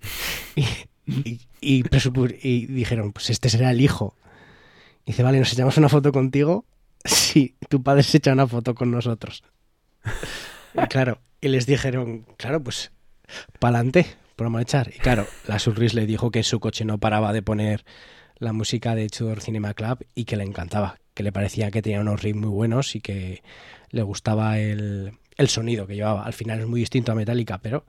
*laughs* y, y- dijeron, pues este será el hijo. Y dice, vale, ¿nos echamos una foto contigo? *laughs* Sí, tu padre se echa una foto con nosotros. *laughs* Y claro, y les dijeron, claro, pues, pa'lante, vamos echar. Y claro, la Surris le dijo que su coche no paraba de poner la música de Tudor Cinema Club y que le encantaba, que le parecía que tenía unos riffs muy buenos y que le gustaba el, el sonido que llevaba. Al final es muy distinto a Metallica, pero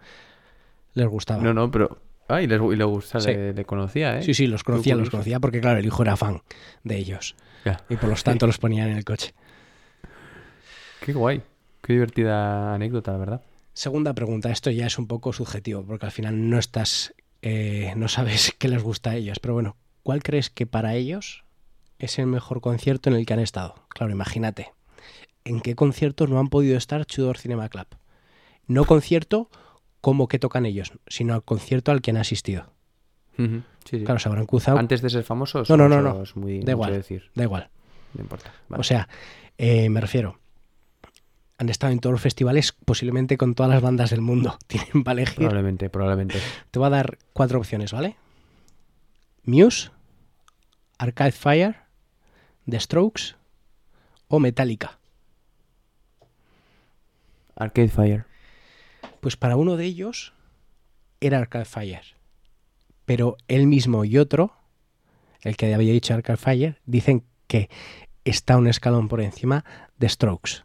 les gustaba. No, no, pero. Ah, y, les, y le gusta, Sí. le, le conocía, ¿eh? Sí, sí, los conocía, los conocía porque claro, el hijo era fan de ellos Ya. y por lo tanto los ponían en el coche. *laughs* Qué guay. Qué divertida anécdota, la verdad. Segunda pregunta, esto ya es un poco subjetivo, porque al final no estás, eh, no sabes *laughs* qué les gusta a ellos, pero bueno, ¿cuál crees que para ellos es el mejor concierto en el que han estado? Claro, imagínate, ¿en qué concierto no han podido estar Tudor Cinema Club? No concierto como que tocan ellos, sino al concierto al que han asistido. Ujú. Sí, sí. Claro, se habrán cruzado. Antes de ser famosos. No, no, no, no. Muy, Da igual. decir. Da igual. No importa. Vale. O sea, eh, me refiero, han estado en todos los festivales, posiblemente con todas las bandas del mundo. *laughs* Tienen para elegir. Probablemente, probablemente. Te voy a dar cuatro opciones, ¿vale? Muse, Arcade Fire, The Strokes o Metallica. Arcade Fire. Pues para uno de ellos era Arcade Fire. Pero él mismo y otro, el que había dicho Arcade Fire, dicen que está un escalón por encima de Strokes.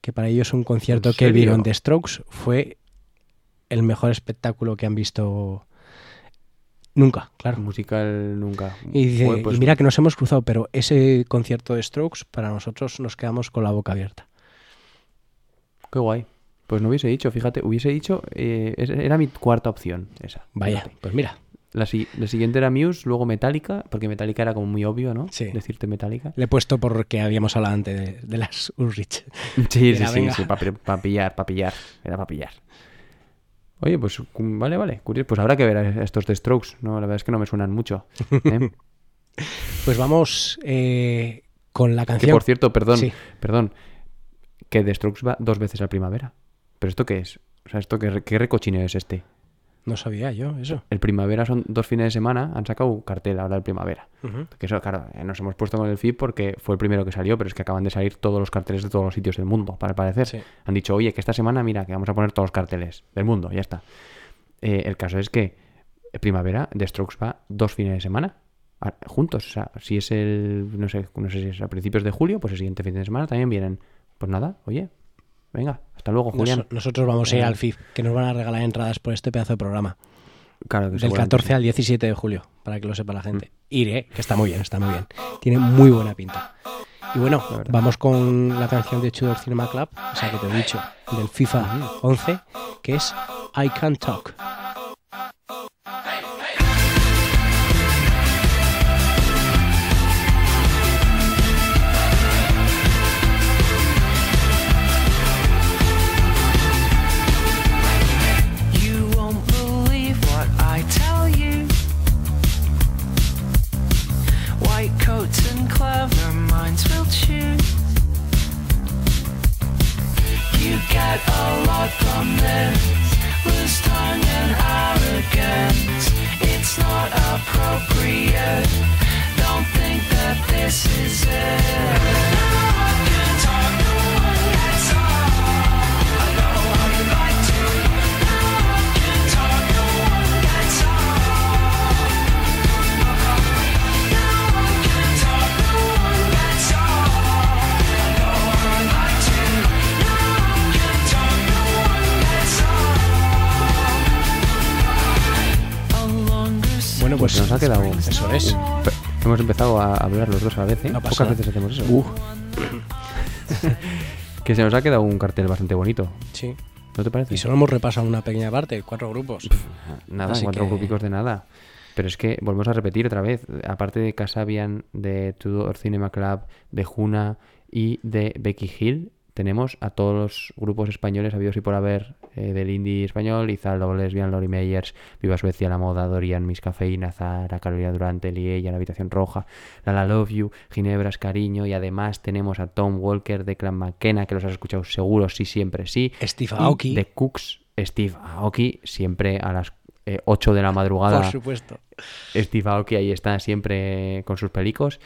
Que para ellos un concierto ¿En que vieron de Strokes fue el mejor espectáculo que han visto nunca, claro. Musical nunca. Y dice, pues y mira que nos hemos cruzado, pero ese concierto de Strokes, para nosotros nos quedamos con la boca abierta. Qué guay. Pues no hubiese dicho, fíjate, hubiese dicho. eh, era mi cuarta opción, esa. Vaya, fíjate. pues mira, La, la siguiente era Muse, luego Metallica, porque Metallica era como muy obvio, ¿no? Sí. Decirte Metallica. le he puesto porque habíamos hablado antes de, de las Ulrich. *laughs* Sí, sí, sí, venga. sí, para pillar, para pillar. Era para pillar. Oye, pues vale, vale. curioso. Pues habrá que ver a estos de Strokes, ¿no? La verdad es que no me suenan mucho. *laughs* ¿eh? Pues vamos eh, con la que canción. por cierto, perdón, Sí. perdón. que The Strokes va dos veces al primavera. ¿Pero esto qué es? O sea, ¿esto qué, qué recochineo es este? No sabía yo eso. El primavera son dos fines de semana, han sacado un cartel ahora el primavera. Que eso, claro, eh, nos hemos puesto con el feed porque fue el primero que salió, pero es que acaban de salir todos los carteles de todos los sitios del mundo, para parecer. Sí. Han dicho, oye, que esta semana, mira, que vamos a poner todos los carteles del mundo, ya está. Eh, el caso es que eh, primavera, The Strokes va dos fines de semana juntos. O sea, si es el, no sé, no sé si es a principios de julio, pues el siguiente fin de semana también vienen. Pues nada, oye, venga, hasta luego, Julián. Nos- nosotros vamos a ir Eh, al FIF, que nos van a regalar entradas por este pedazo de programa. Claro que Del seguramente 14 sí. al 17 de julio, para que lo sepa la gente. Iré, que está muy bien, está muy bien. Tiene muy buena pinta. Y bueno, vamos con la canción de Tudor Cinema Club, esa que te he dicho, del FIFA 11, que es I Can't Talk. Choose. You get a lot from this. Loose tongue and arrogance. It's not appropriate. Don't think that this is it. Bueno, pues Se nos ha quedado. Eso es. Hemos empezado a hablar los dos a la vez, ¿eh? No Pocas veces hacemos eso. *laughs* que se nos ha quedado un cartel bastante bonito. Sí. ¿No te parece? Y solo hemos repasado una pequeña parte, cuatro grupos. Nada, Así cuatro que- grupicos de nada. Pero es que volvemos a repetir otra vez. Aparte de Casabian, de Tudor Cinema Club, de Juna y de Becky Hill, tenemos a todos los grupos españoles habidos y por haber eh, del indie español: Izaldo, Lesbian, Lori Meyers, Viva Suecia, La Moda, Dorian, Miss Cafeína, Zara, Carolina Durante, Liella, La Habitación Roja, La La Love You, Ginebras, Cariño. Y además tenemos a Tom Walker de Clan McKenna, que los has escuchado seguro, sí, siempre sí. Steve Aoki. De Cooks, Steve Aoki, siempre a las eh, 8 de la madrugada. Por supuesto. Steve Aoki ahí está siempre con sus pelicos.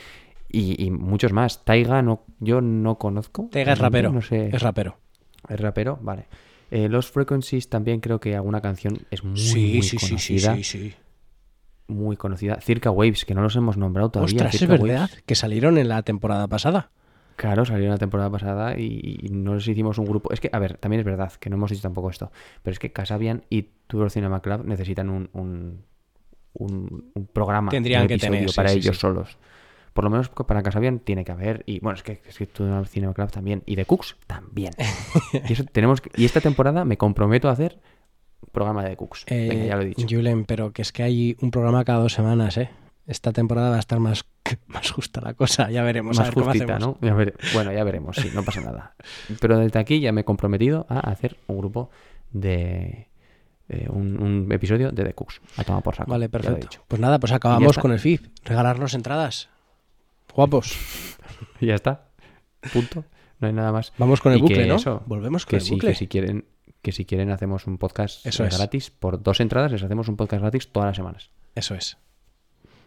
Y, y muchos más. Taiga no, yo no conozco. Tega es rapero. No sé. Es rapero. ¿Es rapero? Vale. Eh, Los Frequencies también creo que alguna canción es muy, Sí, muy sí, sí, sí, conocida. sí, sí. Muy conocida. Circa Waves, que no los hemos nombrado todavía. Ostras, es Circa verdad, Waves. que salieron en la temporada pasada. Claro, salieron la temporada pasada y, y no les hicimos un grupo. Es que, a ver, también es verdad que no hemos dicho tampoco esto, pero es que Casabian y Tudor Cinema Club necesitan un, un, un- un programa, Tendrían un que tener, para ellos solos. Por lo menos para Casabian tiene que haber. Y bueno, es que, es que Tudor Cinema Club también. Y de Cooks también. *laughs* y, eso tenemos que- y esta temporada me comprometo a hacer programa de The Cooks. Venga, Eh, ya lo he dicho. Julen, pero que es que hay un programa cada dos semanas, ¿eh? Esta temporada va a estar más, *laughs* más justa la cosa, ya veremos. a Más ver justita. ¿no? Ya vere- bueno, ya veremos, sí, no pasa nada. Pero desde aquí ya me he comprometido a hacer un grupo de... eh, un, un episodio de The Cooks. A tomar por saco. Vale, perfecto. Pues nada, pues acabamos con el FIF. Regalarnos entradas. Guapos. Y ya está. Punto. No hay nada más. Vamos con el Y bucle, ¿no? eso, Volvemos con que el sí, bucle. que si quieren, que si quieren hacemos un podcast Eso eh, es. gratis. Por dos entradas les hacemos un podcast gratis todas las semanas. Eso es,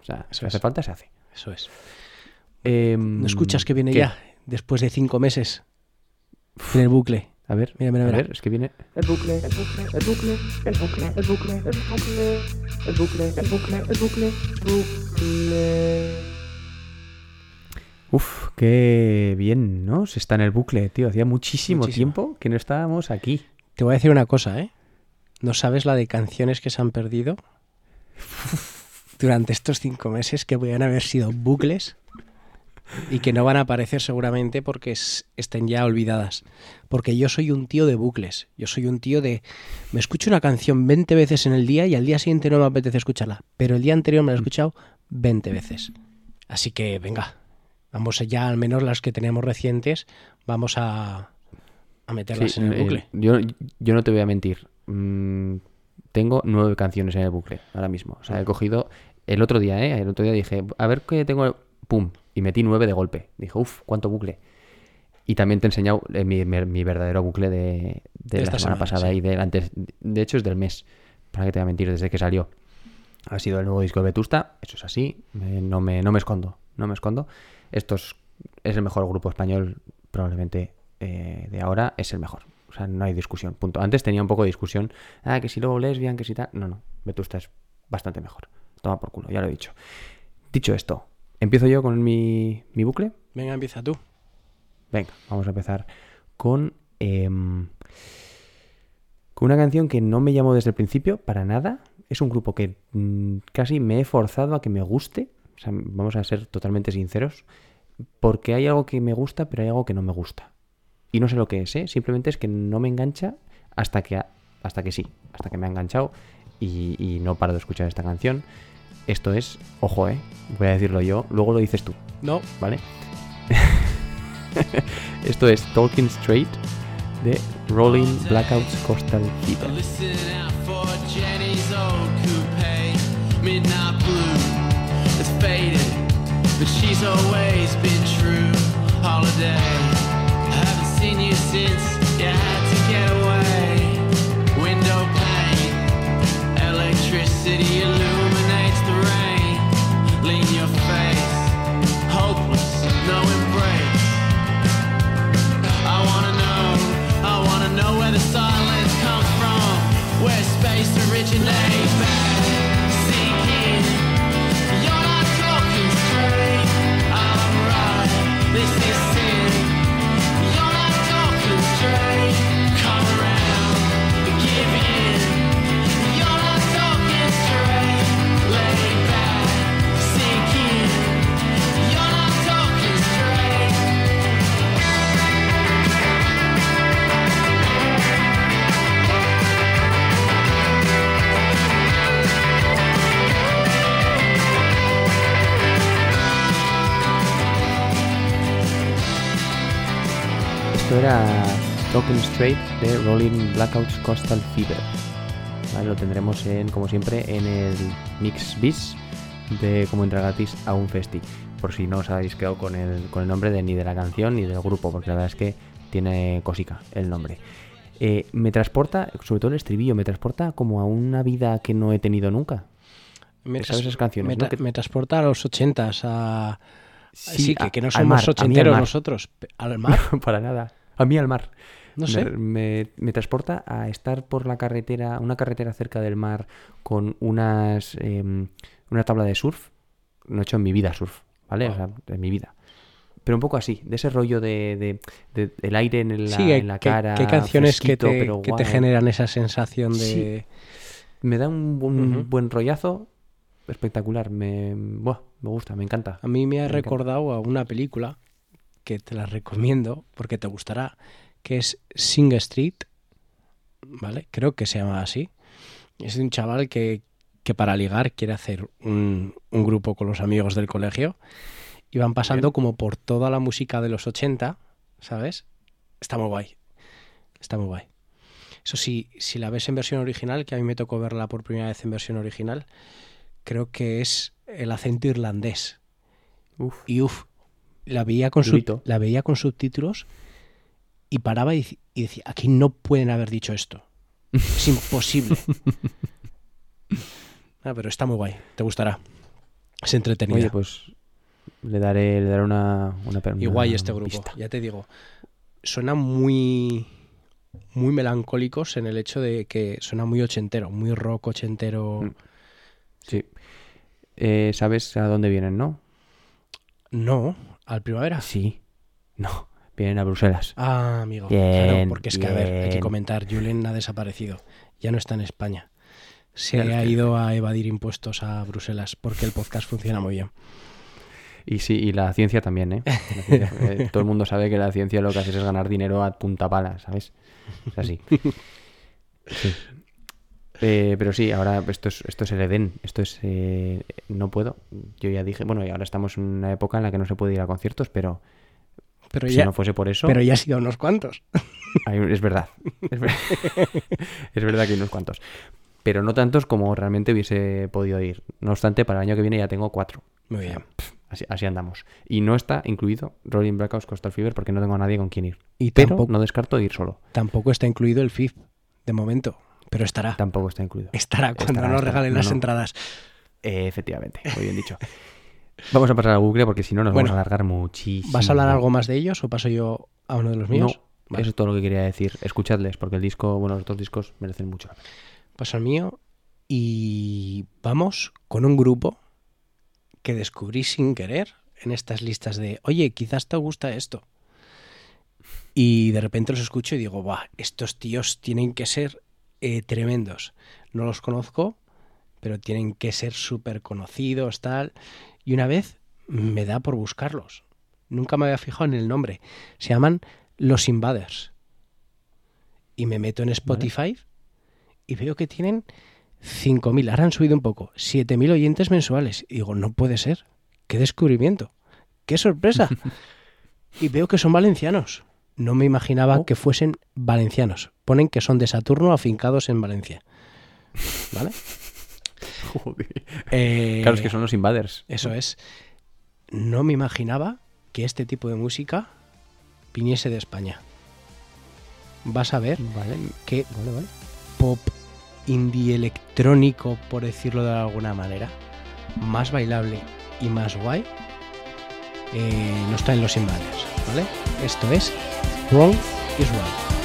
O sea, Eso si es. hace falta, se hace. eso es. Em, ¿No escuchas que viene ¿qué? ya? Después de cinco meses. En el bucle. A ver, Mira, mira, a mira. ver, es que viene... El bucle, el bucle, el bucle, el bucle, el bucle, el bucle, el bucle, el bucle, el bucle, bucle. Uf, qué bien, ¿no? Se está en el bucle, tío. Hacía muchísimo, Muchísimo. tiempo que no estábamos aquí. Te voy a decir una cosa, ¿eh? ¿No sabes la de canciones que se han perdido *laughs* durante estos cinco meses que podrían haber sido bucles y que no van a aparecer seguramente porque es- estén ya olvidadas? Porque yo soy un tío de bucles. Yo soy un tío de... Me escucho una canción 20 veces en el día y al día siguiente no me apetece escucharla. Pero el día anterior me la he escuchado 20 veces. Así que, venga. Vamos ya, al menos las que tenemos recientes, vamos a, a meterlas Sí, en el eh, bucle. yo, yo no te voy a mentir. Mm, tengo nueve canciones en el bucle ahora mismo. O sea, he cogido el otro día, ¿eh? El otro día dije, a ver qué tengo. ¡Pum! Y metí nueve de golpe. Dije, uff, cuánto bucle. Y también te he enseñado eh, mi, mi- mi verdadero bucle de, de De la semana, semana, pasada sí. y del antes. De hecho, es del mes. Para que te voy a mentir, desde que salió. Ha sido el nuevo disco de Vetusta. Eso es así. eh, no, me, no me escondo. No me escondo. Esto es, es el mejor grupo español, probablemente eh, de ahora. Es el mejor. O sea, no hay discusión. Punto. Antes tenía un poco de discusión. Ah, que si luego lesbian, que si tal. No, no. Vetusta es bastante mejor. Toma por culo, ya lo he dicho. Dicho esto, empiezo yo con mi, mi bucle. Venga, empieza tú. Venga, vamos a empezar con, em, con una canción que no me llamó desde el principio, para nada. Es un grupo que mm, casi me he forzado a que me guste. Sea, vamos a ser totalmente sinceros. Porque hay algo que me gusta, pero hay algo que no me gusta. Y no sé lo que es, ¿eh? Simplemente es que no me engancha hasta que, hasta que sí, hasta que me ha enganchado y, y no paro de escuchar esta canción. Esto es, ojo, ¿eh? Voy a decirlo yo, luego lo dices tú. No. ¿vale? *laughs* Esto es Talking Straight de Rolling Blackouts Coastal Fever. But she's always been true. Holiday, I haven't seen you since you had to get away. Window pane, electricity illuminates the rain. Lean your face, hopeless, no embrace. I wanna know, I wanna know where the silence comes from, where space originates. Esto era Talking Straight de Rolling Blackouts Coastal Fever. ¿Vale? Lo tendremos en, como siempre, en el Mix Bis de cómo entrar gratis a un festi. Por si no os habéis quedado con el, con el nombre de, ni de la canción ni del grupo, porque la verdad es que tiene cosica el nombre. Eh, me transporta, sobre todo el estribillo, me transporta como a una vida que no he tenido nunca. Me, ¿Sabes tras- esas canciones, me, tra- transporta a los ochentas, a... Sí, que, a- que no somos mar, ochenteros nosotros. ¿Al mar? *laughs* Para nada. A mí al mar. No sé. Me, me transporta a estar por la carretera, una carretera cerca del mar con unas em, una tabla de surf. No he hecho en mi vida surf, ¿vale? O sea, en mi vida. Pero un poco así, de ese rollo de, de- de- el aire en la, sí, en la cara. hay canciones que te, que te generan esa sensación de... Sí. Me da un, buen rollazo espectacular. Me, buah, me gusta, me encanta. A mí me ha Me encanta. recordado a una película que te la recomiendo porque te gustará, que es Sing Street, ¿vale? Creo que se llama así. Es de un chaval que, que para ligar quiere hacer un, un grupo con los amigos del colegio y van pasando Bien. como por toda la música de los 80, ¿sabes? Está muy guay. Está muy guay. Eso sí, si la ves en versión original, que a mí me tocó verla por primera vez en versión original, creo que es el acento irlandés. Uf. Y uff, la veía con, sub- la veía con subtítulos y paraba y, dec- y decía, aquí no pueden haber dicho esto. Es imposible. *laughs* Ah, pero está muy guay, te gustará. Es entretenida. Oye, pues le daré, le daré una, una, y una guay este grupo, pista. ya te digo. Suena muy muy melancólicos en el hecho de que suena muy ochentero, muy rock ochentero. Mm. Sí. Eh, ¿Sabes a dónde vienen, no? No, al primavera. Sí. No. Vienen a Bruselas. Ah, amigo. Bien, claro, porque es que, a ver, hay que comentar, Julen ha desaparecido. Ya no está en España. Se Claro, ha ido a evadir impuestos a Bruselas porque el podcast funciona muy bien. Y sí, y la ciencia también, ¿eh? Ciencia, *laughs* eh, todo el mundo sabe que la ciencia lo que hace es ganar dinero a punta pala, ¿sabes? Es así. *laughs* Sí. Eh, pero sí, ahora esto es, esto es el Edén. Esto es. eh, no puedo. Yo ya dije. Bueno, y ahora estamos en una época en la que no se puede ir a conciertos, pero Pero si ya, no fuese por eso. pero ya ha sido unos cuantos. *laughs* Hay es verdad. Es, ver- *laughs* es verdad que hay unos cuantos. Pero no tantos como realmente hubiese podido ir. No obstante, para el año que viene ya tengo cuatro. Muy bien. Así, así andamos. Y no está incluido Rolling Blackouts Coastal Fever porque no tengo a nadie con quien ir. Y Pero tampoco- no descarto ir solo. Tampoco está incluido el FIF, de momento. Pero estará. Tampoco está incluido. Estará cuando Estará, nos estará. regalen No, las no. entradas. Eh, efectivamente, muy bien dicho. *laughs* Vamos a pasar al bucle porque si no nos Bueno, vamos a alargar muchísimo. ¿Vas a hablar algo más de ellos o paso yo a uno de los míos? No, Vale. eso es todo lo que quería decir. Escuchadles porque el disco, bueno, los dos discos merecen mucho. Paso al mío y vamos con un grupo que descubrí sin querer en estas listas de, oye, quizás te gusta esto. Y de repente los escucho y digo, Buah, estos tíos tienen que ser eh, tremendos. No los conozco, pero tienen que ser súper conocidos, tal. Y una vez me da por buscarlos. Nunca me había fijado en el nombre. Se llaman Los Invaders. Y me meto en Spotify y veo que tienen 5.000, ahora han subido un poco, 7.000 oyentes mensuales. Y digo, no puede ser. ¡Qué descubrimiento! ¡Qué sorpresa! *laughs* y veo que son valencianos. No me imaginaba Oh. que fuesen valencianos. Ponen que son de Saturno afincados en Valencia. ¿Vale? *laughs* Eh, Claro, es que son los invaders. Eso es. No me imaginaba que este tipo de música viniese de España. Vas a ver Vale, que vale, vale. pop indie electrónico, por decirlo de alguna manera, más bailable y más guay, eh, no está en los invaders, ¿vale? Esto es Wrong is Right.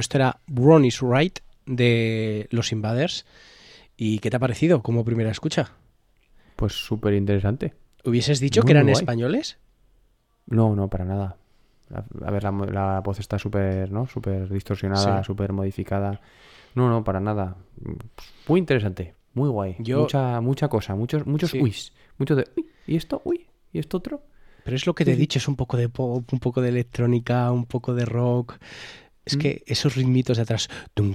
Esto era Wrong is Right de los Invaders. ¿Y qué te ha parecido como primera escucha? Pues súper interesante. ¿Hubieses dicho Muy que eran guay. españoles? No, no, para nada. A ver, la, la voz está súper, ¿no? Súper distorsionada, Sí. súper modificada. No, no, para nada. Muy interesante, muy guay. Yo- Mucha, mucha cosa, muchos, muchos Sí. uis. Mucho de, uy, ¿y esto? Uy, ¿y esto otro? Pero es lo que te he dicho, es un poco de pop, un poco de electrónica, un poco de rock. Es Mm. que esos ritmitos de atrás, tum,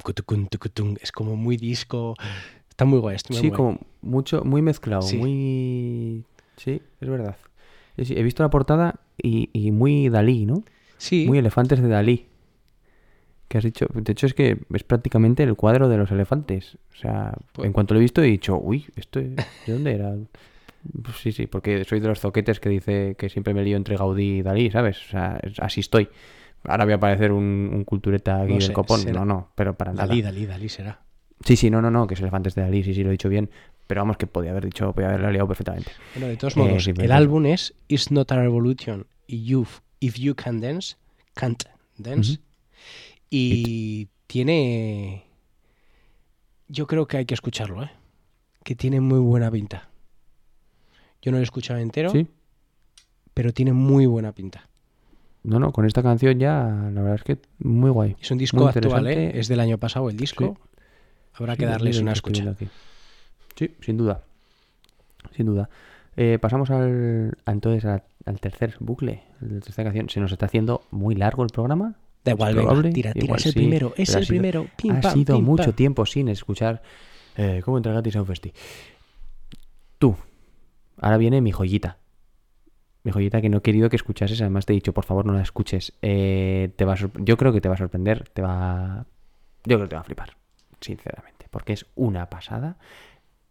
es como muy disco. Está muy guay, está muy Sí, guay. como mucho, muy mezclado, Sí. muy... Sí, es verdad. He visto la portada y, y muy Dalí, ¿no? Sí, Muy elefantes de Dalí. Que has dicho, de hecho es que es prácticamente el cuadro de los elefantes. O sea, Pues- en cuanto lo he visto he dicho, uy, ¿esto es- ¿de dónde era? Pues sí, sí, porque soy de los zoquetes que dice que siempre me lío entre Gaudí y Dalí, ¿sabes? O sea, así estoy. Ahora voy a parecer un, un cultureta aquí No del sé, copón. será- No, no, pero para nada. Dalí, Dalí, Dalí será. Sí, sí, no, no, no, que es elefantes de Dalí, sí, sí, lo he dicho bien. Pero vamos, que podía haber dicho, podía haberlo liado perfectamente. Bueno, de todos Eh, modos, sí, el álbum es It's Not a Revolution y If You Can Dance, Can't Dance. Y tiene... Yo creo que hay que escucharlo, ¿eh? Que tiene muy buena pinta. Yo no lo he escuchado entero, Sí, pero tiene muy buena pinta. No, no, con esta canción ya, la verdad es que muy guay. Es un disco actual, ¿eh? Es del año pasado el disco. Habrá Sí, que darles 2020 una escucha. aquí. Sí, sin duda. Sin duda. Eh, pasamos al, entonces al tercer bucle, la tercera canción. Se nos está haciendo muy largo el programa. Da igual, venga, tira, tira, igual es el sí, primero, es el sido- primero. Pim, ha pam, sido pim, mucho pam. tiempo sin escuchar eh, cómo entrar gratis a un festi. Tú, ahora viene mi joyita. Mi joyita que no he querido que escuchases, además te he dicho, por favor, no la escuches. Eh, te va a yo creo que te va a sorprender, te va... Yo creo que te va a flipar, sinceramente, porque es una pasada.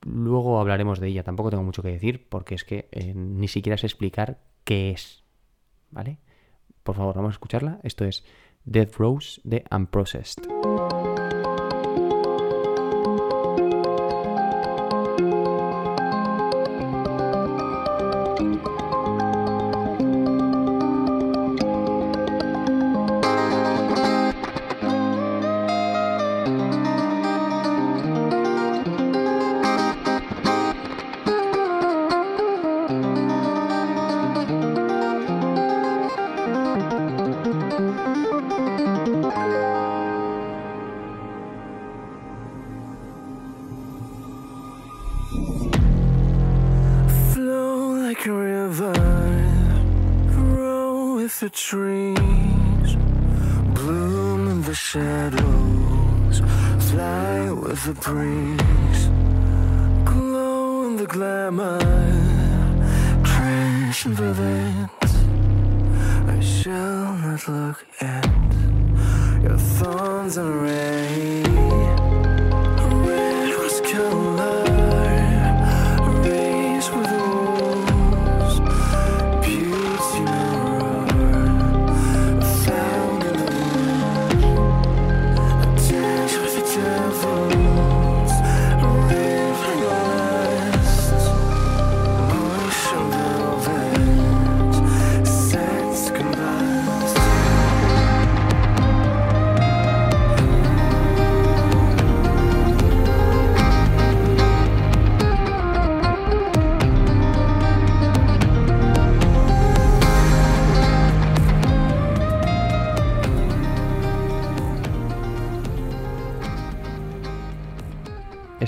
Luego hablaremos de ella, tampoco tengo mucho que decir, porque es que eh, ni siquiera sé explicar qué es. ¿Vale? Por favor, vamos a escucharla. Esto es Death Rose de Unprocessed.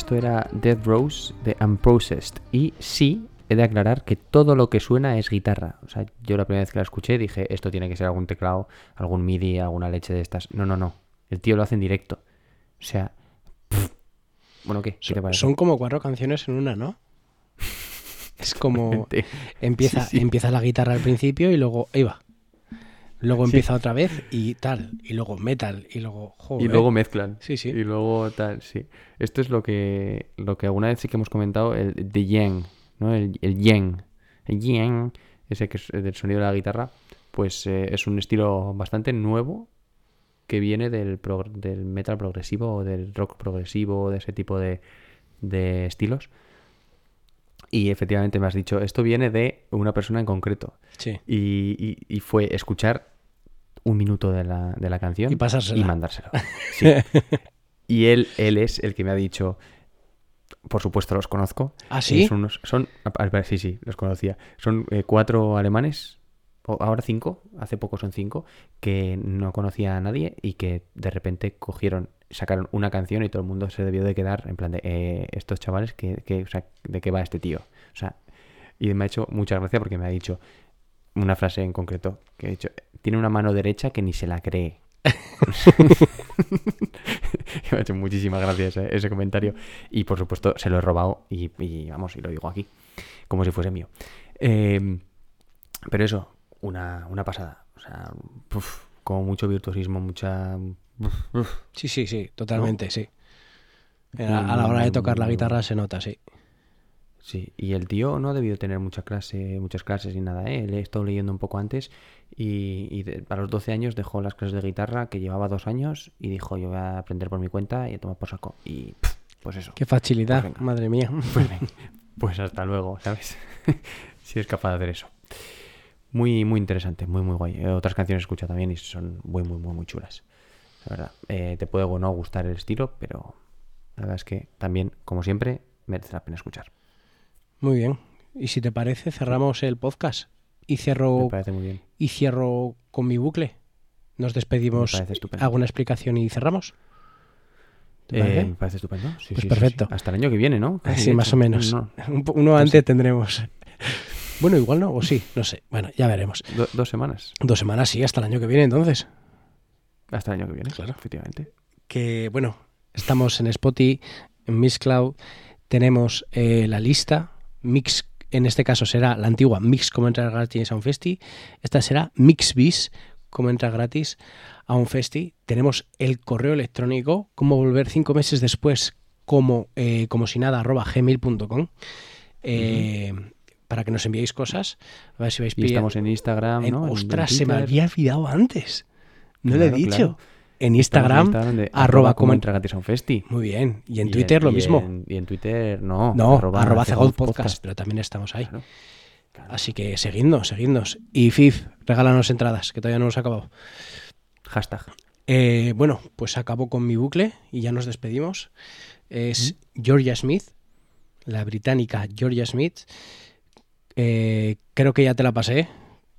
Esto era Dead Rose de Unprocessed. Y sí, he de aclarar que todo lo que suena es guitarra. O sea, yo la primera vez que la escuché dije, esto tiene que ser algún teclado, algún MIDI, alguna leche de estas. No, no, no. El tío lo hace en directo. O sea... pff. Bueno, ¿qué? ¿Qué te parece? Son como cuatro canciones en una, ¿no? Es como *laughs* empieza, Sí, sí. empieza la guitarra al principio y luego ahí va. Luego Sí. empieza otra vez y tal, y luego metal, y luego Y joder. luego mezclan. Sí, sí. Y luego tal, sí. Esto es lo que, lo que alguna vez sí que hemos comentado, el de yang, ¿no? El, el yang. El yang, ese que es del sonido de la guitarra, pues eh, es un estilo bastante nuevo que viene del, prog- del metal progresivo o del rock progresivo, de ese tipo de, de estilos. Y efectivamente me has dicho, esto viene de una persona en concreto. Sí. Y, y- y fue escuchar un minuto de la, de la canción Y pasársela. y mandárselo. *laughs* Sí. y él, él es el que me ha dicho, por supuesto los conozco. ¿Ah, sí? Son, unos- son sí, sí, los conocía. Son eh, cuatro alemanes, ahora cinco, hace poco son cinco, que no conocía a nadie y que de repente cogieron, sacaron una canción y todo el mundo se debió de quedar en plan de eh, estos chavales, que, que, o sea, ¿de qué va este tío? O sea, y me ha hecho mucha gracia porque me ha dicho una frase en concreto, que ha dicho, tiene una mano derecha que ni se la cree. *laughs* Me ha hecho muchísimas gracias ese, comentario. Y por supuesto se lo he robado y, vamos, y lo digo aquí, como si fuese mío. Eh, pero eso, una, una pasada. O sea, uf, como mucho virtuosismo, mucha... uf, uf. Sí, sí, sí, totalmente, ¿No? sí. A, a la hora de tocar la guitarra se nota, sí. Sí, y el tío no ha debido tener mucha clase, muchas clases ni nada, ¿eh? Le he estado leyendo un poco antes y, y de- a los 12 años dejó las clases de guitarra, que llevaba dos años, y dijo, yo voy a aprender por mi cuenta y a tomar por saco. Y pues eso. Qué facilidad, Pues madre mía. Pues, pues hasta luego, ¿sabes? *laughs* si es capaz de hacer eso. Muy, muy interesante, muy, muy guay. Eh, otras canciones he escuchado también y son muy, muy, muy, muy chulas. La verdad. Eh, te puede o no gustar el estilo, pero la verdad es que también, como siempre, merece la pena escuchar. Muy bien. Y si te parece, cerramos el podcast y cierro Me parece muy bien. y cierro con mi bucle. Nos despedimos. Estupendo. ¿Alguna explicación y cerramos? ¿Te Eh, me parece estupendo. Sí, Pues sí, sí, sí. perfecto. Hasta el año que viene, ¿no? Casi, Sí, más hecho. o menos. No, *laughs* Uno antes tendremos. Bueno, igual no, o sí, no sé. Bueno, ya veremos. do- dos semanas. Dos semanas, sí, hasta el año que viene entonces. Hasta el año que viene, Claro. efectivamente. Que bueno, estamos en Spotify, en Mixcloud, tenemos eh, la lista, Mix, en este caso será la antigua Mix como entrar gratis a un festi, esta será Mixbis como entrar gratis a un festi. Tenemos el correo electrónico, como volver cinco meses después, como, eh, como si nada, arroba gmail.com. eh, Para que nos enviéis cosas, a ver si vais Y estamos en Instagram, en- ¿no? En ostras, se me había olvidado antes. No lo he Claro, dicho. claro. En Instagram, Instagram de arroba como entra un festi. Muy bien. Y en Y Twitter lo y mismo. en- y en Twitter no. no, arroba, Cegold podcast, pero también estamos ahí. Claro, claro. Así que seguidnos, seguidnos. Y FIF, regálanos entradas, que todavía no hemos acabado. Hashtag. Eh, bueno, pues acabo con mi bucle y ya nos despedimos. Es Georgia Smith, la británica Georgia Smith. Eh, creo que ya te la pasé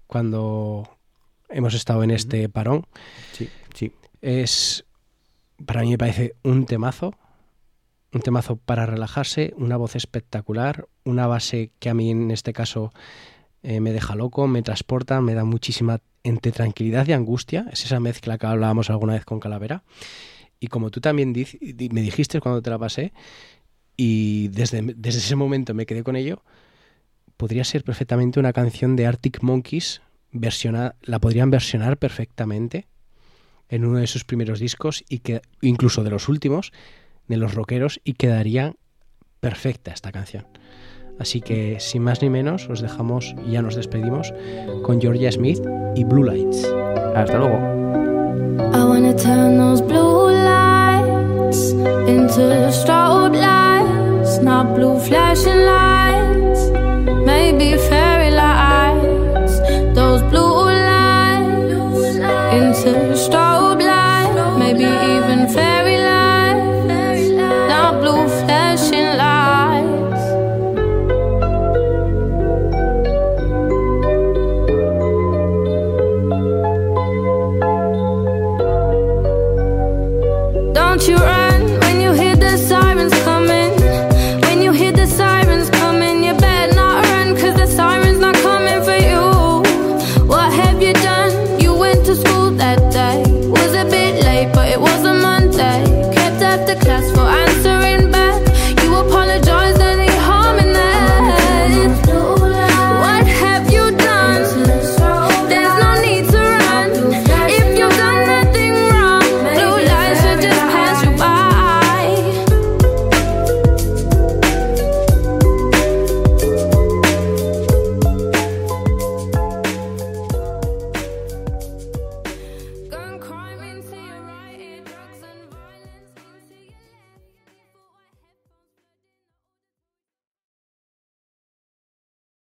cuando hemos estado en este parón. Sí, sí. Es, para mí me parece un temazo, un temazo para relajarse, una voz espectacular, una base que a mí en este caso eh, me deja loco, me transporta, me da muchísima entre tranquilidad y angustia. Es esa mezcla que hablábamos alguna vez con Calavera. Y como tú también me dijiste cuando te la pasé, y desde, desde ese momento me quedé con ello, podría ser perfectamente una canción de Arctic Monkeys, versiona, la podrían versionar perfectamente en uno de sus primeros discos y que incluso de los últimos, de los rockeros, y quedaría perfecta esta canción. Así que sin más ni menos os dejamos y ya nos despedimos con Georgia Smith y Blue Lights. Hasta luego. baby fair.